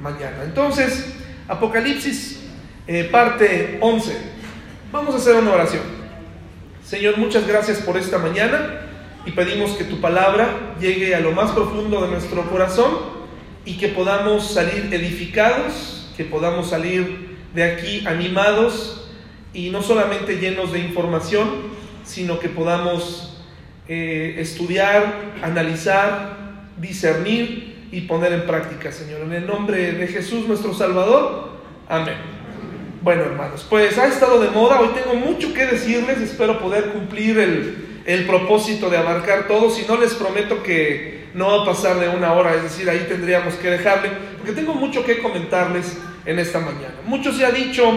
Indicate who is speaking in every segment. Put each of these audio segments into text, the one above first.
Speaker 1: mañana. Entonces, Apocalipsis, eh, parte 11. Vamos a hacer una oración. Señor, muchas gracias por esta mañana y pedimos que tu palabra llegue a lo más profundo de nuestro corazón y que podamos salir edificados, que podamos salir de aquí animados y no solamente llenos de información, sino que podamos eh, estudiar, analizar, discernir y poner en práctica, Señor. En el nombre de Jesús nuestro Salvador. Amén. Bueno, hermanos, pues ha estado de moda. Hoy tengo mucho que decirles. Espero poder cumplir el, el propósito de abarcar todo. Si no, les prometo que no va a pasar de una hora. Es decir, ahí tendríamos que dejarle. Porque tengo mucho que comentarles en esta mañana. Mucho se ha dicho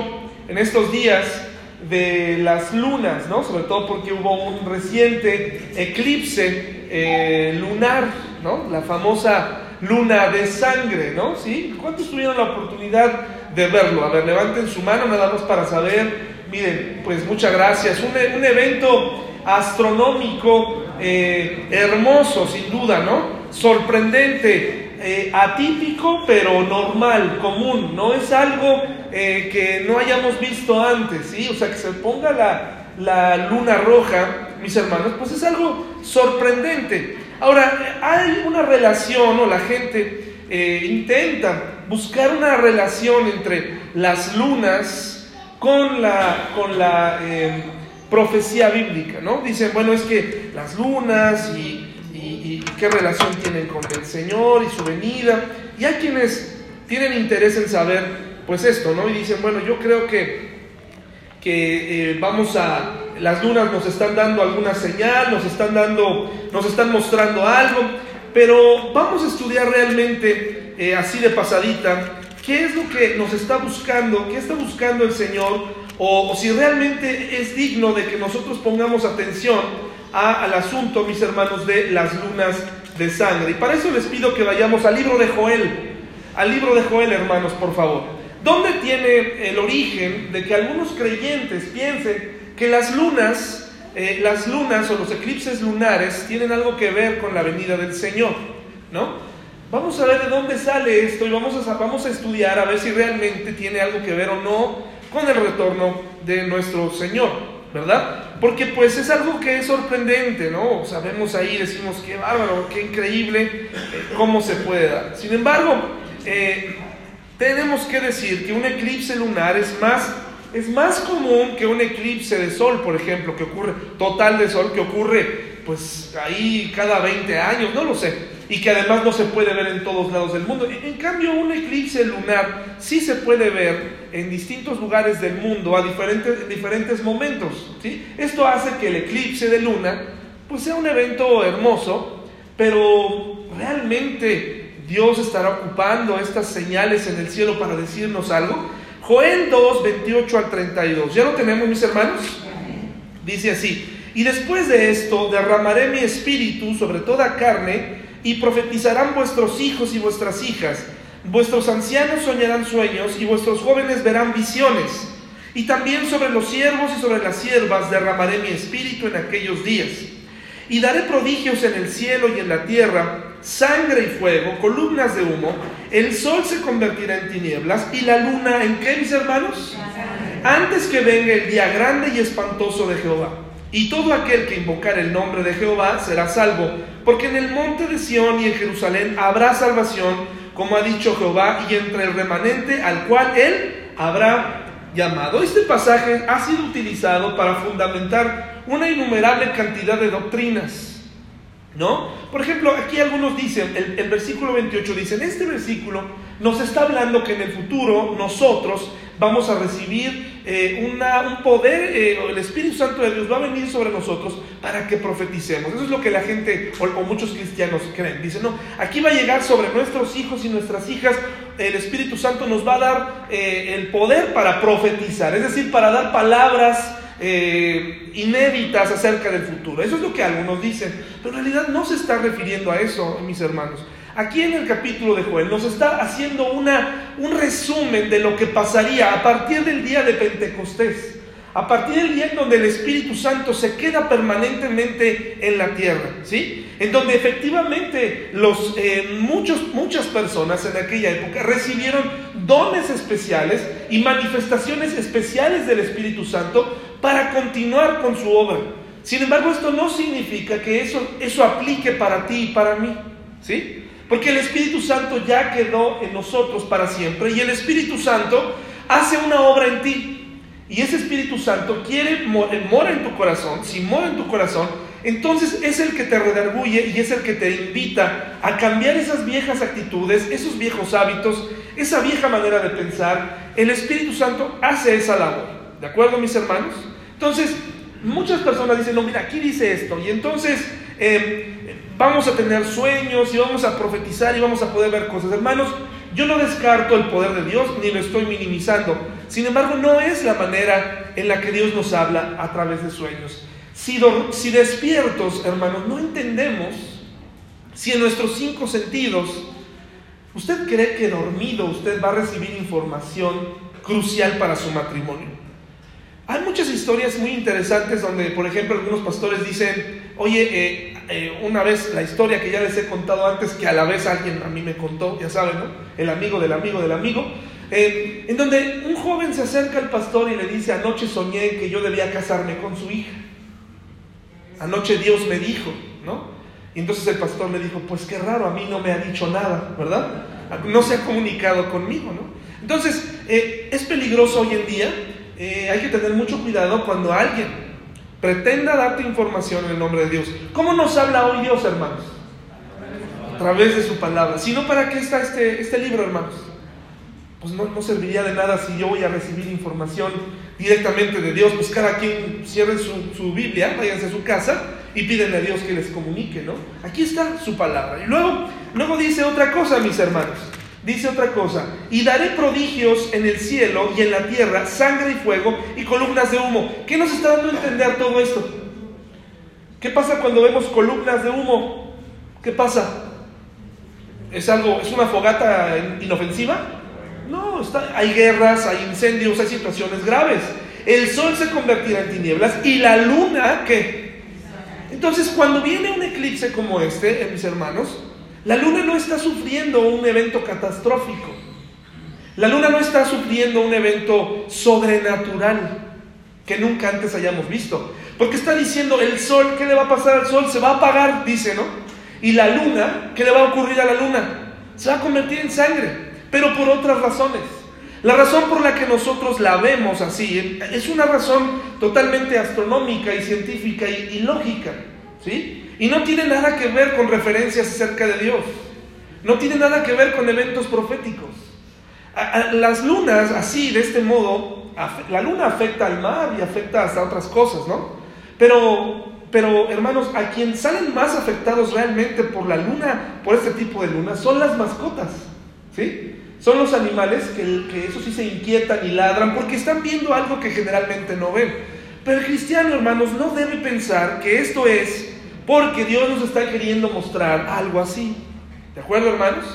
Speaker 1: en estos días de las lunas, ¿no? Sobre todo porque hubo un reciente eclipse eh, lunar, ¿no? La famosa luna de sangre, ¿no? ¿Sí? ¿Cuántos tuvieron la oportunidad de verlo? A ver, levanten su mano nada más para saber. Miren, pues muchas gracias. Un, un evento astronómico eh, hermoso, sin duda, ¿no? Sorprendente, eh, atípico, pero normal, común. No es algo eh, que no hayamos visto antes, ¿sí? O sea, que se ponga la, la luna roja, mis hermanos, pues es algo sorprendente. Ahora, hay una relación, o la gente eh, intenta buscar una relación entre las lunas con la, con la eh, profecía bíblica, ¿no? Dicen, bueno, es que las lunas y, qué relación tienen con el Señor y su venida. Y hay quienes tienen interés en saber, pues esto, ¿no? Y dicen, bueno, yo creo que, que eh, vamos a, las lunas nos están dando alguna señal, nos están dando, nos están mostrando algo, pero vamos a estudiar realmente eh, así de pasadita qué es lo que nos está buscando, qué está buscando el Señor, o, si realmente es digno de que nosotros pongamos atención al asunto, mis hermanos, de las lunas de sangre. Y para eso les pido que vayamos al libro de Joel, al libro de Joel, hermanos, por favor. ¿Dónde tiene el origen de que algunos creyentes piensen que las lunas, eh, las lunas o los eclipses lunares tienen algo que ver con la venida del Señor, ¿no? Vamos a ver de dónde sale esto y vamos a, vamos a estudiar a ver si realmente tiene algo que ver o no con el retorno de nuestro Señor, ¿verdad? Porque pues es algo que es sorprendente, ¿no? Sabemos ahí, decimos, qué bárbaro, qué increíble, eh, cómo se puede dar. Sin embargo, eh, tenemos que decir que un eclipse lunar es más es más común que un eclipse de sol, por ejemplo, que ocurre, total de sol, que ocurre pues ahí cada 20 años, no lo sé, y que además no se puede ver en todos lados del mundo. En cambio, un eclipse lunar sí se puede ver en distintos lugares del mundo a diferentes, diferentes momentos. Esto hace que el eclipse de luna pues sea un evento hermoso, pero realmente Dios estará ocupando estas señales en el cielo para decirnos algo. Joel 2, 28 al 32. ¿Ya lo tenemos, mis hermanos? Dice así, y después de esto derramaré mi espíritu sobre toda carne y profetizarán vuestros hijos y vuestras hijas. Vuestros ancianos soñarán sueños y vuestros jóvenes verán visiones. Y también sobre los siervos y sobre las siervas derramaré mi espíritu en aquellos días. Y daré prodigios en el cielo y en la tierra, sangre y fuego, columnas de humo, el sol se convertirá en tinieblas y la luna en qué, mis hermanos? Antes que venga el día grande y espantoso de Jehová. Y todo aquel que invocar el nombre de Jehová será salvo, porque en el monte de Sión y en Jerusalén habrá salvación, como ha dicho Jehová, y entre el remanente al cual él habrá llamado. Este pasaje ha sido utilizado para fundamentar una innumerable cantidad de doctrinas. ¿No? Por ejemplo, aquí algunos dicen, el, versículo 28 dice, en este versículo nos está hablando que en el futuro nosotros vamos a recibir eh, una, un poder, eh, el Espíritu Santo de Dios va a venir sobre nosotros para que profeticemos. Eso es lo que la gente o, o muchos cristianos creen. Dicen, no, aquí va a llegar sobre nuestros hijos y nuestras hijas, el Espíritu Santo nos va a dar eh, el poder para profetizar, es decir, para dar palabras eh, inéditas acerca del futuro. Eso es lo que algunos dicen, pero en realidad no se está refiriendo a eso, mis hermanos. Aquí en el capítulo de Joel nos está haciendo una, un resumen de lo que pasaría a partir del día de Pentecostés. a partir del día en donde el Espíritu Santo se queda permanentemente en la tierra, ¿sí? En donde efectivamente los, eh, muchos, muchas personas en aquella época recibieron dones especiales y manifestaciones especiales del Espíritu Santo para continuar con su obra. Sin embargo, esto no significa que eso, eso aplique para ti y para mí, ¿sí? Porque el Espíritu Santo ya quedó en nosotros para siempre y el Espíritu Santo hace una obra en ti. Y ese Espíritu Santo quiere, eh, mora en tu corazón, si mora en tu corazón, entonces es el que te redarguye y es el que te invita a cambiar esas viejas actitudes, esos viejos hábitos, esa vieja manera de pensar. El Espíritu Santo hace esa labor. ¿De acuerdo, mis hermanos? Entonces, muchas personas dicen, no, mira, aquí dice esto. Y entonces eh, vamos a tener sueños y vamos a profetizar y vamos a poder ver cosas. Hermanos, yo no descarto el poder de Dios ni lo estoy minimizando. Sin embargo, no es la manera en la que Dios nos habla a través de sueños. Si, si despiertos, hermanos, no entendemos si en nuestros cinco sentidos, ¿usted cree que dormido usted va a recibir información crucial para su matrimonio? Hay muchas historias muy interesantes donde, por ejemplo, algunos pastores dicen, oye, eh, eh, una vez la historia que ya les he contado antes, que a la vez alguien a mí me contó, ya saben, ¿no? El amigo del amigo del amigo, eh, en donde un joven se acerca al pastor y le dice, anoche soñé que yo debía casarme con su hija. Anoche Dios me dijo, ¿no? Y entonces el pastor le dijo, pues qué raro, a mí no me ha dicho nada, ¿verdad? No se ha comunicado conmigo, ¿no? Entonces, es peligroso hoy en día eh, hay que tener mucho cuidado cuando alguien pretenda darte información en el nombre de Dios. ¿Cómo nos habla hoy Dios, hermanos? A través de su palabra. Si no, ¿para qué está este, este libro, hermanos? Pues no, no serviría de nada si yo voy a recibir información directamente de Dios. Pues cada quien cierre su, su Biblia, váyanse a su casa y pídenle a Dios que les comunique, ¿no? Aquí está su palabra. Y luego, luego dice otra cosa, mis hermanos. Dice otra cosa, y daré prodigios en el cielo y en la tierra, sangre y fuego y columnas de humo. ¿Qué nos está dando a entender todo esto? ¿Qué pasa cuando vemos columnas de humo? ¿Qué pasa? ¿Es algo, es una fogata inofensiva? No, está, hay guerras, hay incendios, hay situaciones graves. El sol se convertirá en tinieblas y la luna, ¿qué? Entonces, cuando viene un eclipse como este, mis hermanos, la luna no está sufriendo un evento catastrófico. La luna no está sufriendo un evento sobrenatural que nunca antes hayamos visto. Porque está diciendo el sol, ¿qué le va a pasar al sol? Se va a apagar, dice, ¿no? Y la luna, ¿qué le va a ocurrir a la luna? Se va a convertir en sangre, pero por otras razones. La razón por la que nosotros la vemos así es una razón totalmente astronómica y científica y, y lógica, ¿sí? Y no tiene nada que ver con referencias acerca de Dios. No tiene nada que ver con eventos proféticos. las lunas, así, de este modo, la luna afecta al mar y afecta hasta otras cosas, ¿no? Pero, pero, hermanos, a quien salen más afectados realmente por la luna, por este tipo de luna, son las mascotas, ¿sí? Son los animales que, que eso sí se inquietan y ladran porque están viendo algo que generalmente no ven. Pero el cristiano, hermanos, no debe pensar que esto es porque Dios nos está queriendo mostrar algo así. ¿De acuerdo, hermanos?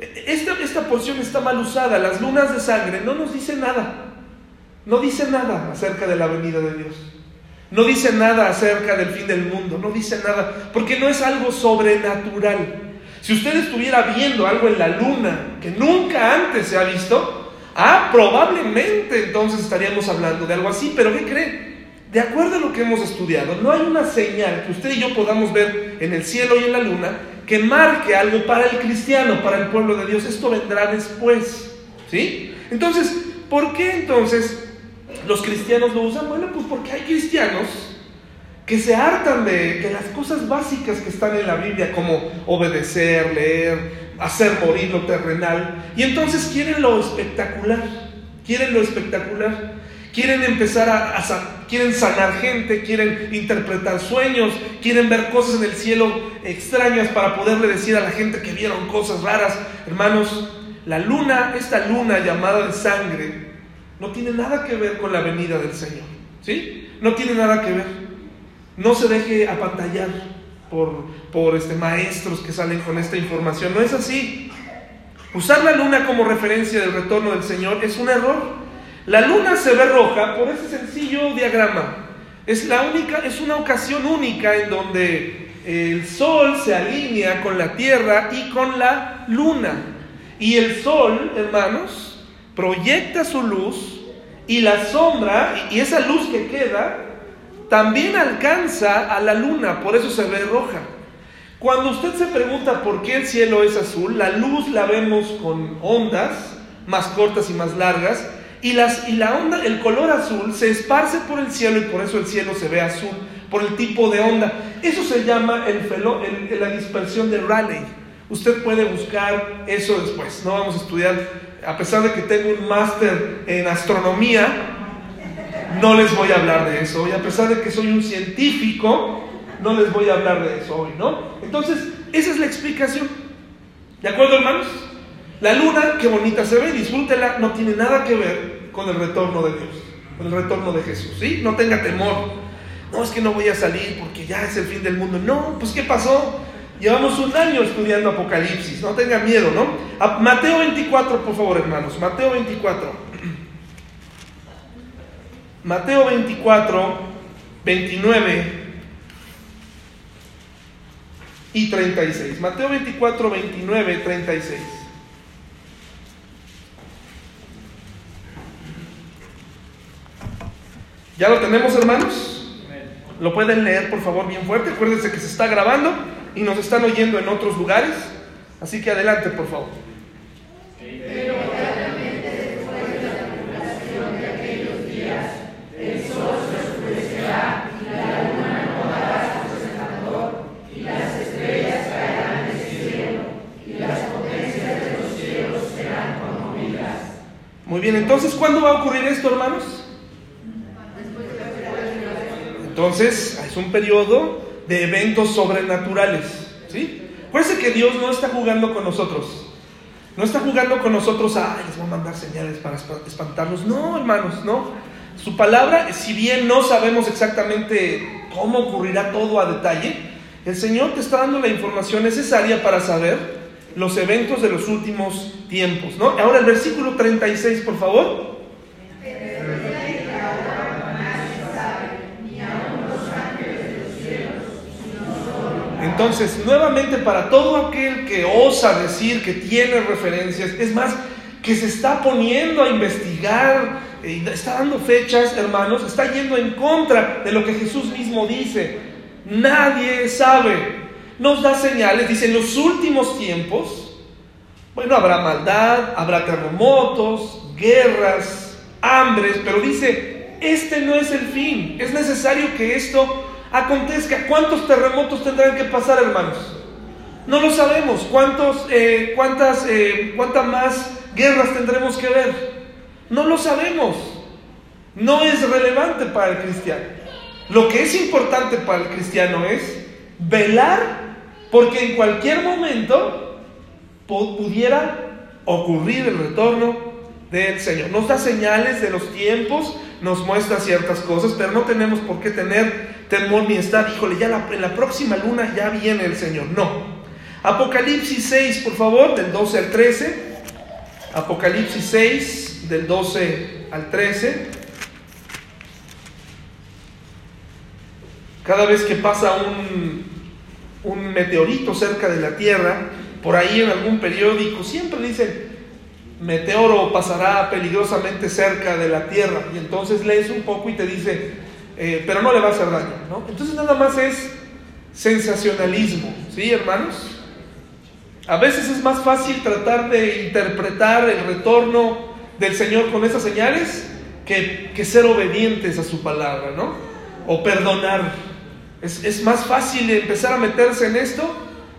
Speaker 1: Esta, esta porción está mal usada. Las lunas de sangre no nos dicen nada. No dice nada acerca de la venida de Dios. No dice nada acerca del fin del mundo. No dice nada. Porque no es algo sobrenatural. Si usted estuviera viendo algo en la luna que nunca antes se ha visto, ah, probablemente entonces estaríamos hablando de algo así. Pero ¿qué cree? De acuerdo a lo que hemos estudiado, no hay una señal que usted y yo podamos ver en el cielo y en la luna que marque algo para el cristiano, para el pueblo de Dios. Esto vendrá después. ¿Sí? Entonces, ¿por qué entonces los cristianos lo usan? Bueno, pues porque hay cristianos que se hartan de, de las cosas básicas que están en la Biblia, como obedecer, leer, hacer morir lo terrenal, y entonces quieren lo espectacular, quieren lo espectacular. Quieren empezar a, quieren sanar gente, quieren interpretar sueños, quieren ver cosas en el cielo extrañas para poderle decir a la gente que vieron cosas raras. Hermanos, la luna, esta luna llamada de sangre, no tiene nada que ver con la venida del Señor. ¿Sí? No tiene nada que ver. No se deje apantallar por, por este, maestros que salen con esta información. No es así. Usar la luna como referencia del retorno del Señor es un error. La luna se ve roja por ese sencillo diagrama. Es, la única, es una ocasión única en donde el sol se alinea con la tierra y con la luna. Y el sol, hermanos, proyecta su luz y la sombra, y esa luz que queda, también alcanza a la luna, por eso se ve roja. Cuando usted se pregunta por qué el cielo es azul, la luz la vemos con ondas más cortas y más largas, y, las, y la onda, el color azul se esparce por el cielo y por eso el cielo se ve azul, por el tipo de onda. Eso se llama el, la dispersión de Rayleigh. Usted puede buscar eso después. No vamos a estudiar, a pesar de que tengo un máster en astronomía, no les voy a hablar de eso. Y a pesar de que soy un científico, no les voy a hablar de eso hoy, ¿no? Entonces, esa es la explicación. ¿De acuerdo, hermanos? La luna, qué bonita se ve, disfrútela, no tiene nada que ver con el retorno de Dios, con el retorno de Jesús, ¿sí? No tenga temor. No, es que no voy a salir porque ya es el fin del mundo. No, pues ¿qué pasó? Llevamos un año estudiando Apocalipsis, no tenga miedo, ¿no? Mateo 24, por favor, hermanos, Mateo 24. Mateo 24, 29 y 36. Mateo 24, 29, 36. ¿Ya lo tenemos, hermanos? ¿Lo pueden leer, por favor, bien fuerte? Acuérdense que se está grabando y nos están oyendo en otros lugares. Así que adelante, por favor. Muy bien, entonces, ¿cuándo va a ocurrir esto, hermanos? Entonces, es un periodo de eventos sobrenaturales. ¿sí? Acuérdense que Dios no está jugando con nosotros. No está jugando con nosotros a, les voy a mandar señales para espantarnos. No, hermanos, no. Su palabra, si bien no sabemos exactamente cómo ocurrirá todo a detalle, el Señor te está dando la información necesaria para saber los eventos de los últimos tiempos, ¿no? Ahora el versículo 36, por favor. Entonces, nuevamente para todo aquel que osa decir que tiene referencias, es más, que se está poniendo a investigar, eh, está dando fechas, hermanos, está yendo en contra de lo que Jesús mismo dice. Nadie sabe, nos da señales, dice, en los últimos tiempos, bueno, habrá maldad, habrá terremotos, guerras, hambres, pero dice, este no es el fin, es necesario que esto acontezca. ¿Cuántos terremotos tendrán que pasar, hermanos? No lo sabemos. ¿Cuántos, eh, cuántas, eh, ¿Cuántas más guerras tendremos que ver? No lo sabemos. No es relevante para el cristiano. Lo que es importante para el cristiano es velar porque en cualquier momento pudiera ocurrir el retorno del Señor. Nos da señales de los tiempos, nos muestra ciertas cosas, pero no tenemos por qué tener temor ni estar, híjole, ya en la próxima luna ya viene el Señor. No. Apocalipsis 6, por favor, del 12 al 13. Apocalipsis 6, del 12 al 13. Cada vez que pasa un un meteorito cerca de la Tierra, por ahí en algún periódico, siempre dicen, meteoro pasará peligrosamente cerca de la Tierra, y entonces lees un poco y te dice, eh, pero no le va a hacer daño, ¿no? Entonces nada más es sensacionalismo, ¿sí, hermanos? A veces es más fácil tratar de interpretar el retorno del Señor con esas señales que, que ser obedientes a su palabra, ¿no? O perdonar es, más fácil empezar a meterse en esto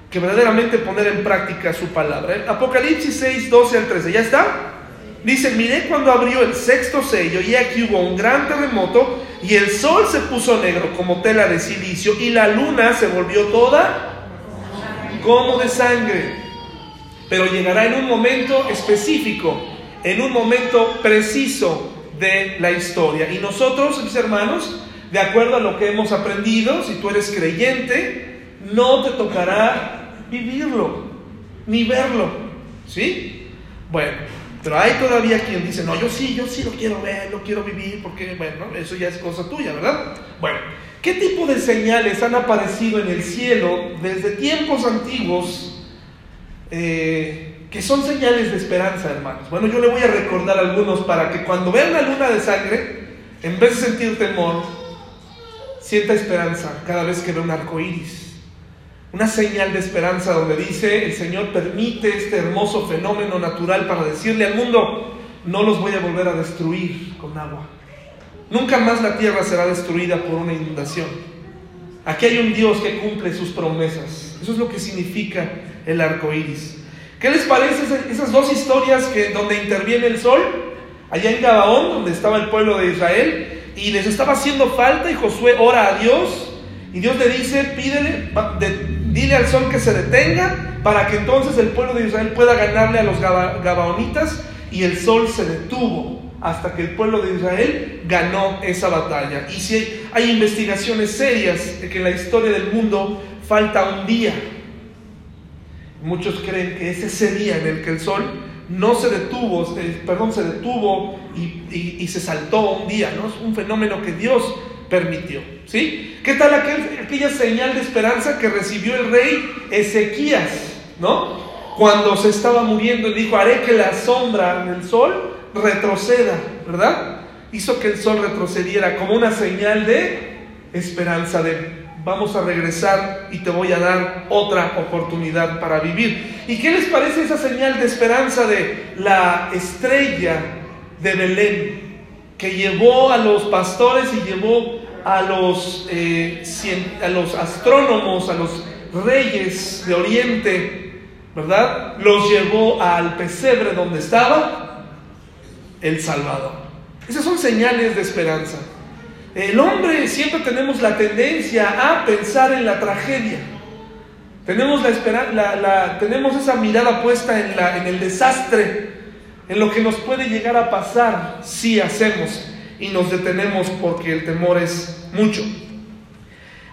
Speaker 1: que verdaderamente poner en práctica su palabra. Apocalipsis 6, 12 al 13, ¿ya está? Dice, miré cuando abrió el sexto sello y aquí hubo un gran terremoto y el sol se puso negro como tela de silicio y la luna se volvió toda como de sangre. Pero llegará en un momento específico, en un momento preciso de la historia. Y nosotros, mis hermanos, de acuerdo a lo que hemos aprendido, si tú eres creyente, no te tocará vivirlo, ni verlo. ¿Sí? Bueno, Pero hay todavía quien dice, no, yo sí, yo sí lo quiero ver, lo quiero vivir, porque, bueno, eso ya es cosa tuya, ¿verdad? Bueno, ¿qué tipo de señales han aparecido en el cielo desde tiempos antiguos eh, que son señales de esperanza, hermanos? Bueno, yo le voy a recordar algunos para que cuando vean la luna de sangre, en vez de sentir temor, sienta esperanza cada vez que ve un arco iris una señal de esperanza donde dice, el Señor permite este hermoso fenómeno natural para decirle al mundo, no los voy a volver a destruir con agua. Nunca más la tierra será destruida por una inundación. Aquí hay un Dios que cumple sus promesas. Eso es lo que significa el arco iris. ¿Qué les parece esas dos historias que, donde interviene el sol? Allá en Gabaón, donde estaba el pueblo de Israel, y les estaba haciendo falta, y Josué ora a Dios, y Dios le dice: pídele, dile al sol que se detenga para que entonces el pueblo de Israel pueda ganarle a los gabaonitas y el sol se detuvo hasta que el pueblo de Israel ganó esa batalla. Y si hay investigaciones serias de que en la historia del mundo falta un día, muchos creen que es ese día en el que el sol no se detuvo, eh, perdón, se detuvo y, y se saltó un día, ¿no? Es un fenómeno que Dios permitió. ¿Sí? ¿Qué tal aquella señal de esperanza que recibió el rey Ezequías? ¿No? Cuando se estaba muriendo y dijo, haré que la sombra del sol retroceda, ¿verdad? Hizo que el sol retrocediera como una señal de esperanza, de vamos a regresar y te voy a dar otra oportunidad para vivir. ¿Y qué les parece esa señal de esperanza de la estrella de Belén? que llevó a los pastores y llevó a los, eh, a los astrónomos, a los reyes de Oriente, ¿verdad? Los llevó al pesebre donde estaba el Salvador. Esas son señales de esperanza. El hombre siempre tenemos la tendencia a pensar en la tragedia. Tenemos, la, la, tenemos esa mirada puesta en, la, en el desastre en lo que nos puede llegar a pasar si hacemos y nos detenemos porque el temor es mucho.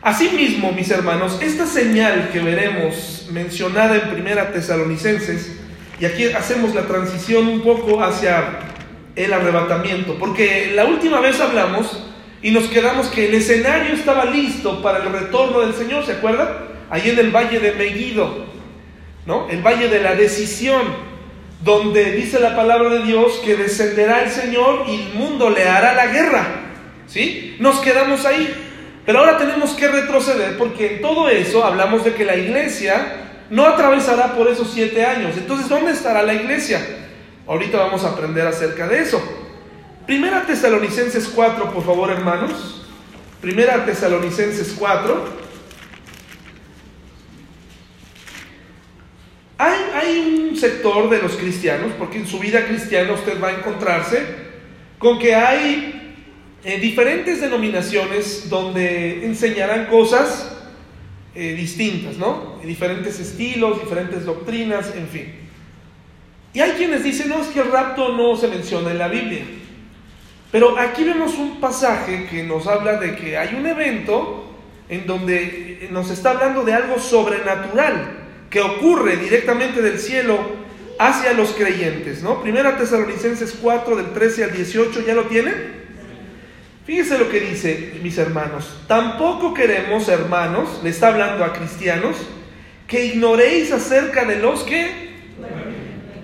Speaker 1: Asimismo, mis hermanos, esta señal que veremos mencionada en Primera Tesalonicenses, y aquí hacemos la transición un poco hacia el arrebatamiento, porque la última vez hablamos y nos quedamos que el escenario estaba listo para el retorno del Señor, ¿se acuerdan? Ahí en el valle de Megiddo, ¿no? El valle de la decisión donde dice la palabra de Dios que descenderá el Señor y el mundo le hará la guerra. ¿Sí? Nos quedamos ahí. Pero ahora tenemos que retroceder porque en todo eso hablamos de que la iglesia no atravesará por esos siete años. Entonces, ¿dónde estará la iglesia? Ahorita vamos a aprender acerca de eso. Primera Tesalonicenses 4, por favor, hermanos. Primera Tesalonicenses 4. Hay, un sector de los cristianos, porque en su vida cristiana usted va a encontrarse con que hay eh, diferentes denominaciones donde enseñarán cosas eh, distintas, ¿no? Diferentes estilos, diferentes doctrinas, en fin. Y hay quienes dicen, no, es que el rapto no se menciona en la Biblia. Pero aquí vemos un pasaje que nos habla de que hay un evento en donde nos está hablando de algo sobrenatural que ocurre directamente del cielo hacia los creyentes, ¿no? Primera Tesalonicenses 4 del 13 al 18, ¿ya lo tienen? Fíjese lo que dice, mis hermanos. Tampoco queremos, hermanos, le está hablando a cristianos, que ignoréis acerca de los que...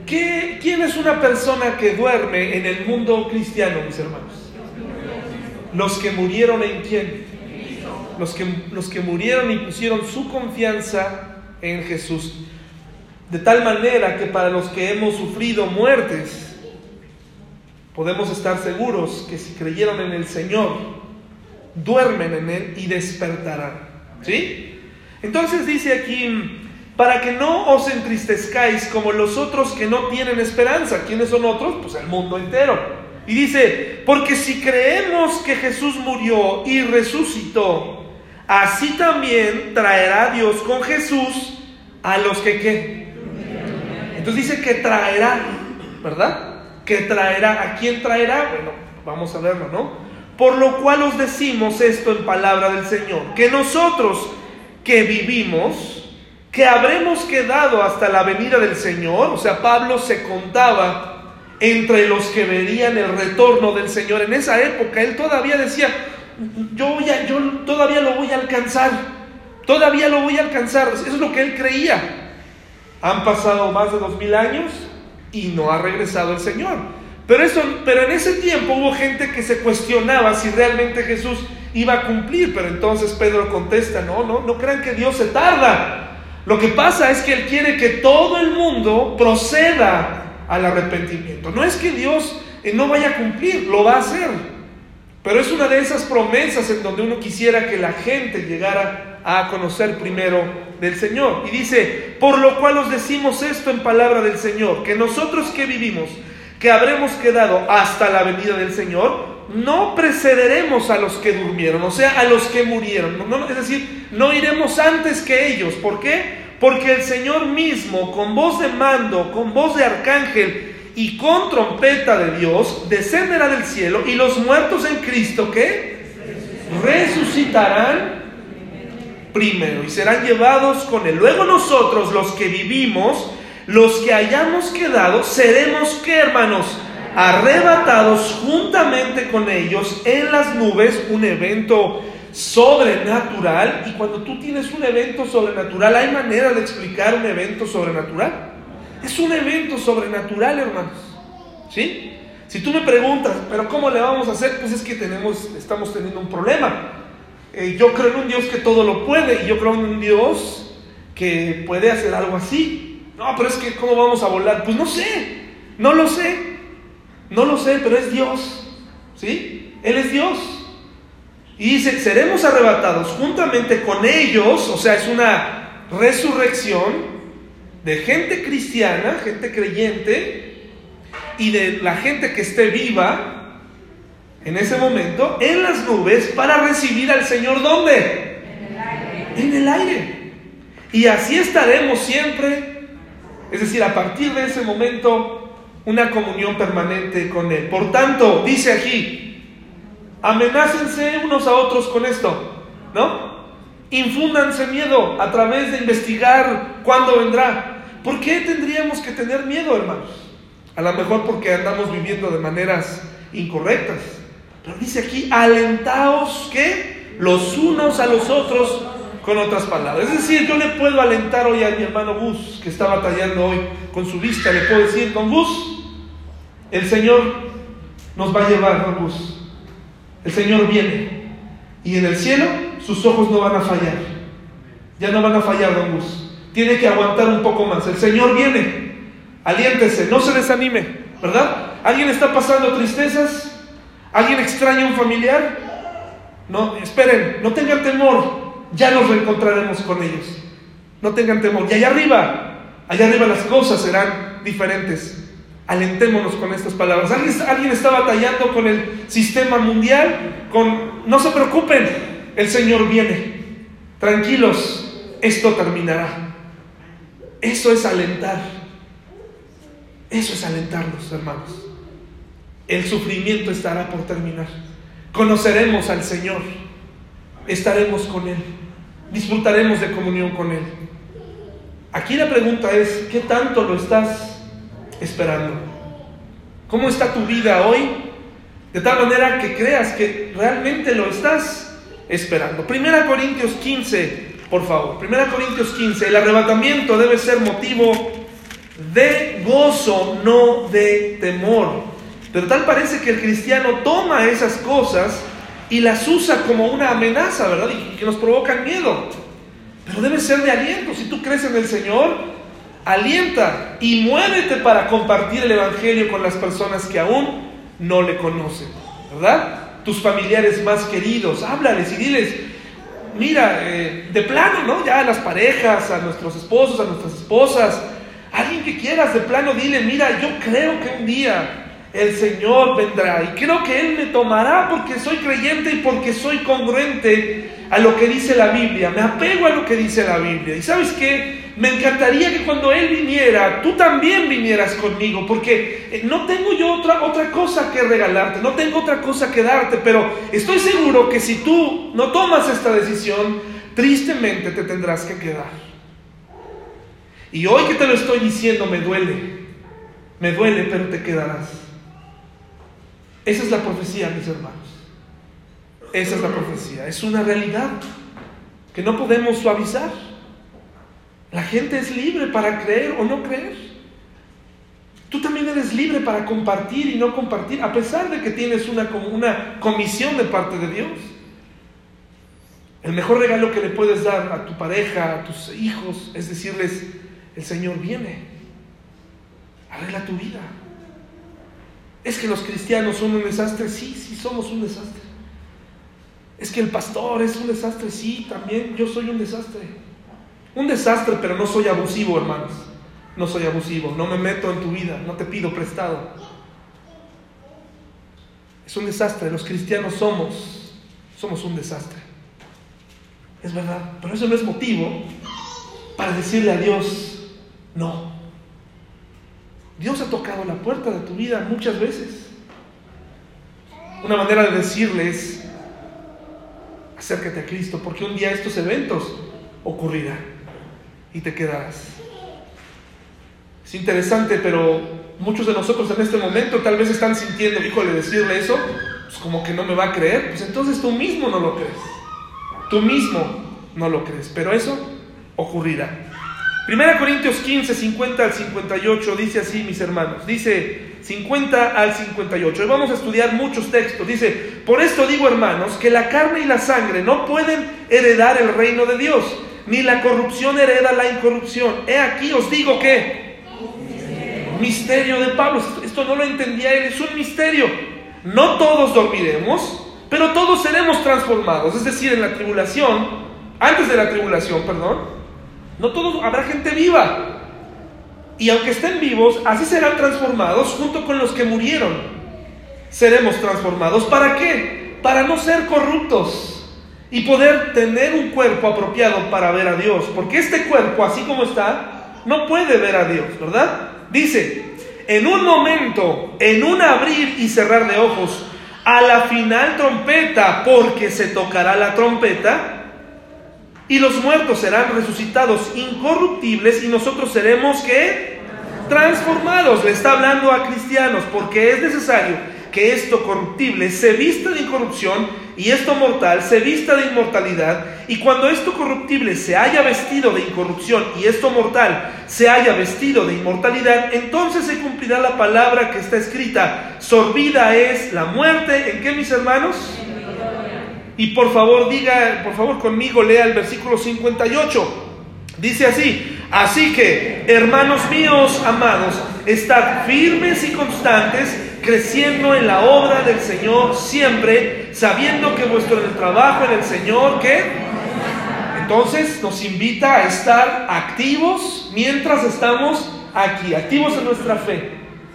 Speaker 1: ¿Qué, ¿Quién es una persona que duerme en el mundo cristiano, mis hermanos? Los que murieron en quién? Los que, los que murieron y pusieron su confianza en Jesús. De tal manera que para los que hemos sufrido muertes, podemos estar seguros que si creyeron en el Señor, duermen en Él y despertarán. ¿Sí? Entonces dice aquí, para que no os entristezcáis como los otros que no tienen esperanza. ¿Quiénes son otros? Pues el mundo entero. Y dice, porque si creemos que Jesús murió y resucitó, así también traerá Dios con Jesús a los que qué. Entonces dice que traerá, ¿verdad? Que traerá. ¿A quién traerá? Bueno, vamos a verlo, ¿no? Por lo cual os decimos esto en palabra del Señor, que nosotros que vivimos, que habremos quedado hasta la venida del Señor, o sea, Pablo se contaba entre los que verían el retorno del Señor. En esa época él todavía decía, yo, voy yo todavía lo voy a alcanzar, todavía lo voy a alcanzar. Eso es lo que él creía. Han pasado más de dos mil años y no ha regresado el Señor. Pero, eso, pero en ese tiempo hubo gente que se cuestionaba si realmente Jesús iba a cumplir. Pero entonces Pedro contesta, no, no, no crean que Dios se tarda. Lo que pasa es que Él quiere que todo el mundo proceda al arrepentimiento. No es que Dios eh, no vaya a cumplir, lo va a hacer. Pero es una de esas promesas en donde uno quisiera que la gente llegara a conocer primero del Señor. Y dice, por lo cual os decimos esto en palabra del Señor, que nosotros que vivimos, que habremos quedado hasta la venida del Señor, no precederemos a los que durmieron, o sea, a los que murieron. Es decir, no iremos antes que ellos. ¿Por qué? Porque el Señor mismo, con voz de mando, con voz de arcángel y con trompeta de Dios, descenderá del cielo y los muertos en Cristo, ¿qué? Resucitarán primero y serán llevados con él. Luego nosotros, los que vivimos, los que hayamos quedado, seremos, ¿qué hermanos? arrebatados juntamente con ellos en las nubes, un evento sobrenatural. Y cuando tú tienes un evento sobrenatural, ¿hay manera de explicar un evento sobrenatural? Es un evento sobrenatural, hermanos. ¿Sí? Si tú me preguntas, pero ¿cómo le vamos a hacer? Pues es que tenemos, estamos teniendo un problema. Eh, yo creo en un Dios que todo lo puede y yo creo en un Dios que puede hacer algo así. No, pero es que ¿cómo vamos a volar? Pues no sé, no lo sé. No lo sé, pero es Dios. ¿Sí? Él es Dios. Y dice, seremos arrebatados juntamente con ellos, o sea, es una resurrección de gente cristiana, gente creyente, y de la gente que esté viva en ese momento, en las nubes, para recibir al Señor ¿dónde? En el aire. En el aire. Y así estaremos siempre. Es decir, a partir de ese momento una comunión permanente con Él. Por tanto, dice aquí, amenácense unos a otros con esto, ¿no? Infúndanse miedo a través de investigar cuándo vendrá. ¿Por qué tendríamos que tener miedo, hermanos? A lo mejor porque andamos viviendo de maneras incorrectas. Pero dice aquí, alentaos que los unos a los otros con otras palabras. Es decir, yo le puedo alentar hoy a mi hermano Gus, que está batallando hoy con su vista, le puedo decir, don Gus, el Señor nos va a llevar, don Gus. El Señor viene. Y en el cielo sus ojos no van a fallar. Ya no van a fallar, don Gus. Tiene que aguantar un poco más. El Señor viene. Aliéntese, no se desanime, ¿verdad? ¿Alguien está pasando tristezas? ¿Alguien extraña a un familiar? No, esperen, no tengan temor. Ya nos reencontraremos con ellos. No tengan temor. Y allá arriba, allá arriba las cosas serán diferentes. Alentémonos con estas palabras. ¿Alguien, ¿Alguien, está batallando con el sistema mundial? Con, no se preocupen, el Señor viene. Tranquilos, esto terminará. Eso es alentar. Eso es alentarnos, hermanos. El sufrimiento estará por terminar. Conoceremos al Señor. Estaremos con Él. Disfrutaremos de comunión con Él. Aquí la pregunta es, ¿qué tanto lo estás esperando? ¿Cómo está tu vida hoy? De tal manera que creas que realmente lo estás esperando. Primera Corintios 15, por favor. Primera Corintios 15. El arrebatamiento debe ser motivo de gozo, no de temor. Pero tal parece que el cristiano toma esas cosas y las usa como una amenaza, ¿verdad? Y que nos provocan miedo. Pero debe ser de aliento. Si tú crees en el Señor, alienta y muévete para compartir el Evangelio con las personas que aún no le conocen, ¿verdad? Tus familiares más queridos, háblales y diles, mira, eh, de plano, ¿no? Ya a las parejas, a nuestros esposos, a nuestras esposas, alguien que quieras, de plano, dile, mira, yo creo que un día el Señor vendrá y creo que Él me tomará porque soy creyente y porque soy congruente a lo que dice la Biblia, me apego a lo que dice la Biblia. Y sabes qué, me encantaría que cuando Él viniera, tú también vinieras conmigo, porque eh, no tengo yo otra, otra cosa que regalarte, no tengo otra cosa que darte, pero estoy seguro que si tú no tomas esta decisión, tristemente te tendrás que quedar. Y hoy que te lo estoy diciendo me duele, Me duele, pero te quedarás. Esa es la profecía, mis hermanos. Esa es la profecía. Es una realidad que no podemos suavizar. La gente es libre para creer o no creer. Tú también eres libre para compartir y no compartir, a pesar de que tienes una, comisión de parte de Dios. El mejor regalo que le puedes dar a tu pareja, a tus hijos, es decirles, el Señor viene, arregla tu vida. Es que los cristianos son un desastre, sí, sí somos un desastre. Es que el pastor es un desastre, sí, también yo soy un desastre. Un desastre, pero no soy abusivo, hermanos. No soy abusivo, no me meto en tu vida, no te pido prestado. Es un desastre, los cristianos somos, somos un desastre. Es verdad, pero eso no es motivo para decirle a Dios, no. Dios ha tocado la puerta de tu vida muchas veces. Una manera de decirle es, acércate a Cristo, porque un día estos eventos ocurrirán y te quedarás. Es interesante, pero muchos de nosotros en este momento tal vez están sintiendo, híjole, decirle eso, pues como que no me va a creer, pues entonces tú mismo no lo crees. Tú mismo no lo crees, pero eso ocurrirá. Primera Corintios 15, 50 al 58 dice así, mis hermanos. Dice 50 al 58. Y vamos a estudiar muchos textos. Dice, por esto digo, hermanos, que la carne y la sangre no pueden heredar el reino de Dios, ni la corrupción hereda la incorrupción. He aquí os digo que misterio de Pablo. Esto no lo entendía él, es un misterio. No todos dormiremos, pero todos seremos transformados. Es decir, en la tribulación, antes de la tribulación, perdón, no todos, habrá gente viva. Y aunque estén vivos, así serán transformados junto con los que murieron. Seremos transformados. ¿Para qué? Para no ser corruptos y poder tener un cuerpo apropiado para ver a Dios. Porque este cuerpo, así como está, no puede ver a Dios, ¿verdad? Dice, en un momento, en un abrir y cerrar de ojos, a la final trompeta, porque se tocará la trompeta, y los muertos serán resucitados incorruptibles y nosotros seremos que transformados. Le está hablando a cristianos porque es necesario que esto corruptible se vista de incorrupción y esto mortal se vista de inmortalidad. Y cuando esto corruptible se haya vestido de incorrupción y esto mortal se haya vestido de inmortalidad, entonces se cumplirá la palabra que está escrita. Sorbida es la muerte. ¿En qué, mis hermanos? Y por favor, diga, por favor conmigo, lea el versículo 58. Dice así, así que, hermanos míos amados, estad firmes y constantes, creciendo en la obra del Señor siempre, sabiendo que vuestro trabajo en el Señor, ¿qué? Entonces nos invita a estar activos mientras estamos aquí, activos en nuestra fe,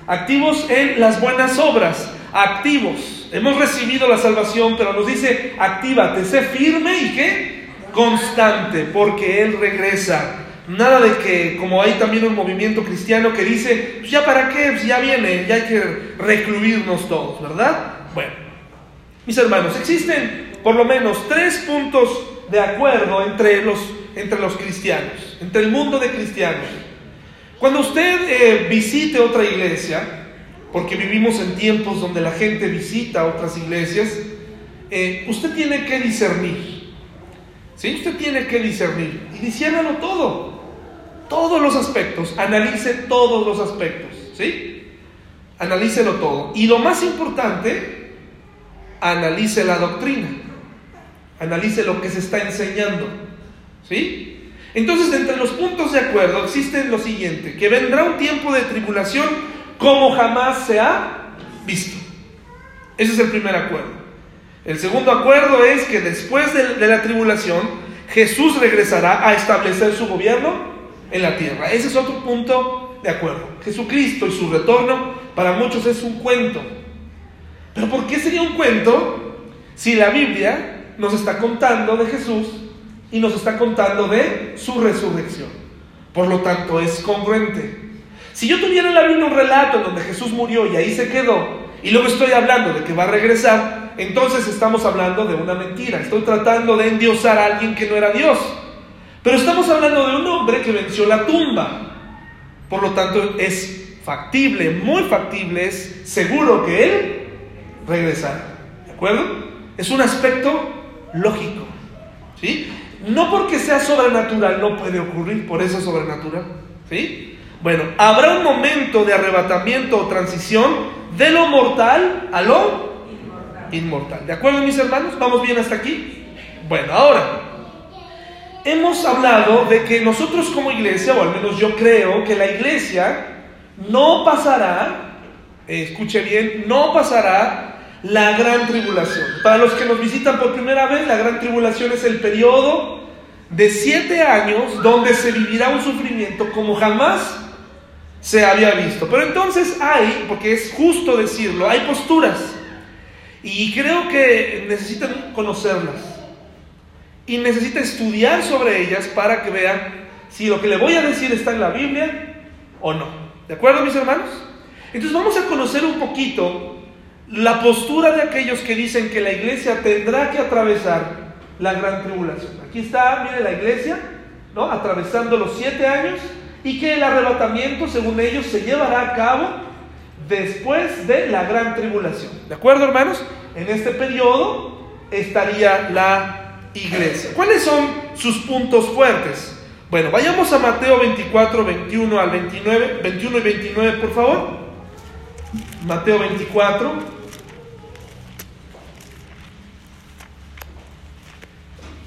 Speaker 1: activos en las buenas obras, activos Hemos recibido la salvación, pero nos dice, actívate, sé firme y qué? Constante, porque Él regresa. Nada de que, como hay también un movimiento cristiano que dice, pues ya para qué, pues ya viene, ya hay que recluirnos todos, ¿verdad? Bueno, mis hermanos, existen por lo menos tres puntos de acuerdo entre los, entre los cristianos, entre el mundo de cristianos. Cuando usted eh, visite otra iglesia, porque vivimos en tiempos donde la gente visita otras iglesias, eh, usted tiene que discernir. ¿Sí? Usted tiene que discernir. Y disciérnalo todo. Todos los aspectos. Analice todos los aspectos. ¿Sí? Analícelo todo. Y lo más importante, analice la doctrina. Analice lo que se está enseñando. ¿Sí? Entonces, entre los puntos de acuerdo existen lo siguiente, que vendrá un tiempo de tribulación como jamás se ha visto. Ese es el primer acuerdo. El segundo acuerdo es que después de, la tribulación, Jesús regresará a establecer su gobierno en la tierra. Ese es otro punto de acuerdo. Jesucristo y su retorno para muchos es un cuento. Pero ¿por qué sería un cuento si la Biblia nos está contando de Jesús y nos está contando de su resurrección? Por lo tanto, es congruente. Si yo tuviera en la Biblia un relato en donde Jesús murió y ahí se quedó, y luego estoy hablando de que va a regresar, entonces estamos hablando de una mentira. Estoy tratando de endiosar a alguien que no era Dios. Pero estamos hablando de un hombre que venció la tumba. Por lo tanto, es factible, muy factible, es seguro que Él regresará. ¿De acuerdo? Es un aspecto lógico. ¿Sí? No porque sea sobrenatural no puede ocurrir, por eso es sobrenatural. ¿Sí? Bueno, habrá un momento de arrebatamiento o transición de lo mortal a lo inmortal. ¿De acuerdo, mis hermanos? ¿Vamos bien hasta aquí? Bueno, ahora, hemos hablado de que nosotros como iglesia, o al menos yo creo que la iglesia no pasará, escuche bien, no pasará la gran tribulación. Para los que nos visitan por primera vez, la gran tribulación es el periodo de siete años donde se vivirá un sufrimiento como jamás se había visto. Pero entonces hay, porque es justo decirlo, hay posturas y creo que necesitan conocerlas y necesita estudiar sobre ellas para que vean si lo que le voy a decir está en la Biblia o no. ¿De acuerdo, mis hermanos? Entonces vamos a conocer un poquito la postura de aquellos que dicen que la iglesia tendrá que atravesar la gran tribulación. Aquí está, mire la iglesia, ¿no? Atravesando los siete años y que el arrebatamiento, según ellos, se llevará a cabo después de la gran tribulación. ¿De acuerdo, hermanos? En este periodo estaría la iglesia. ¿Cuáles son sus puntos fuertes? Bueno, vayamos a Mateo 24, 21 al 29, 21 y 29, por favor. Mateo 24.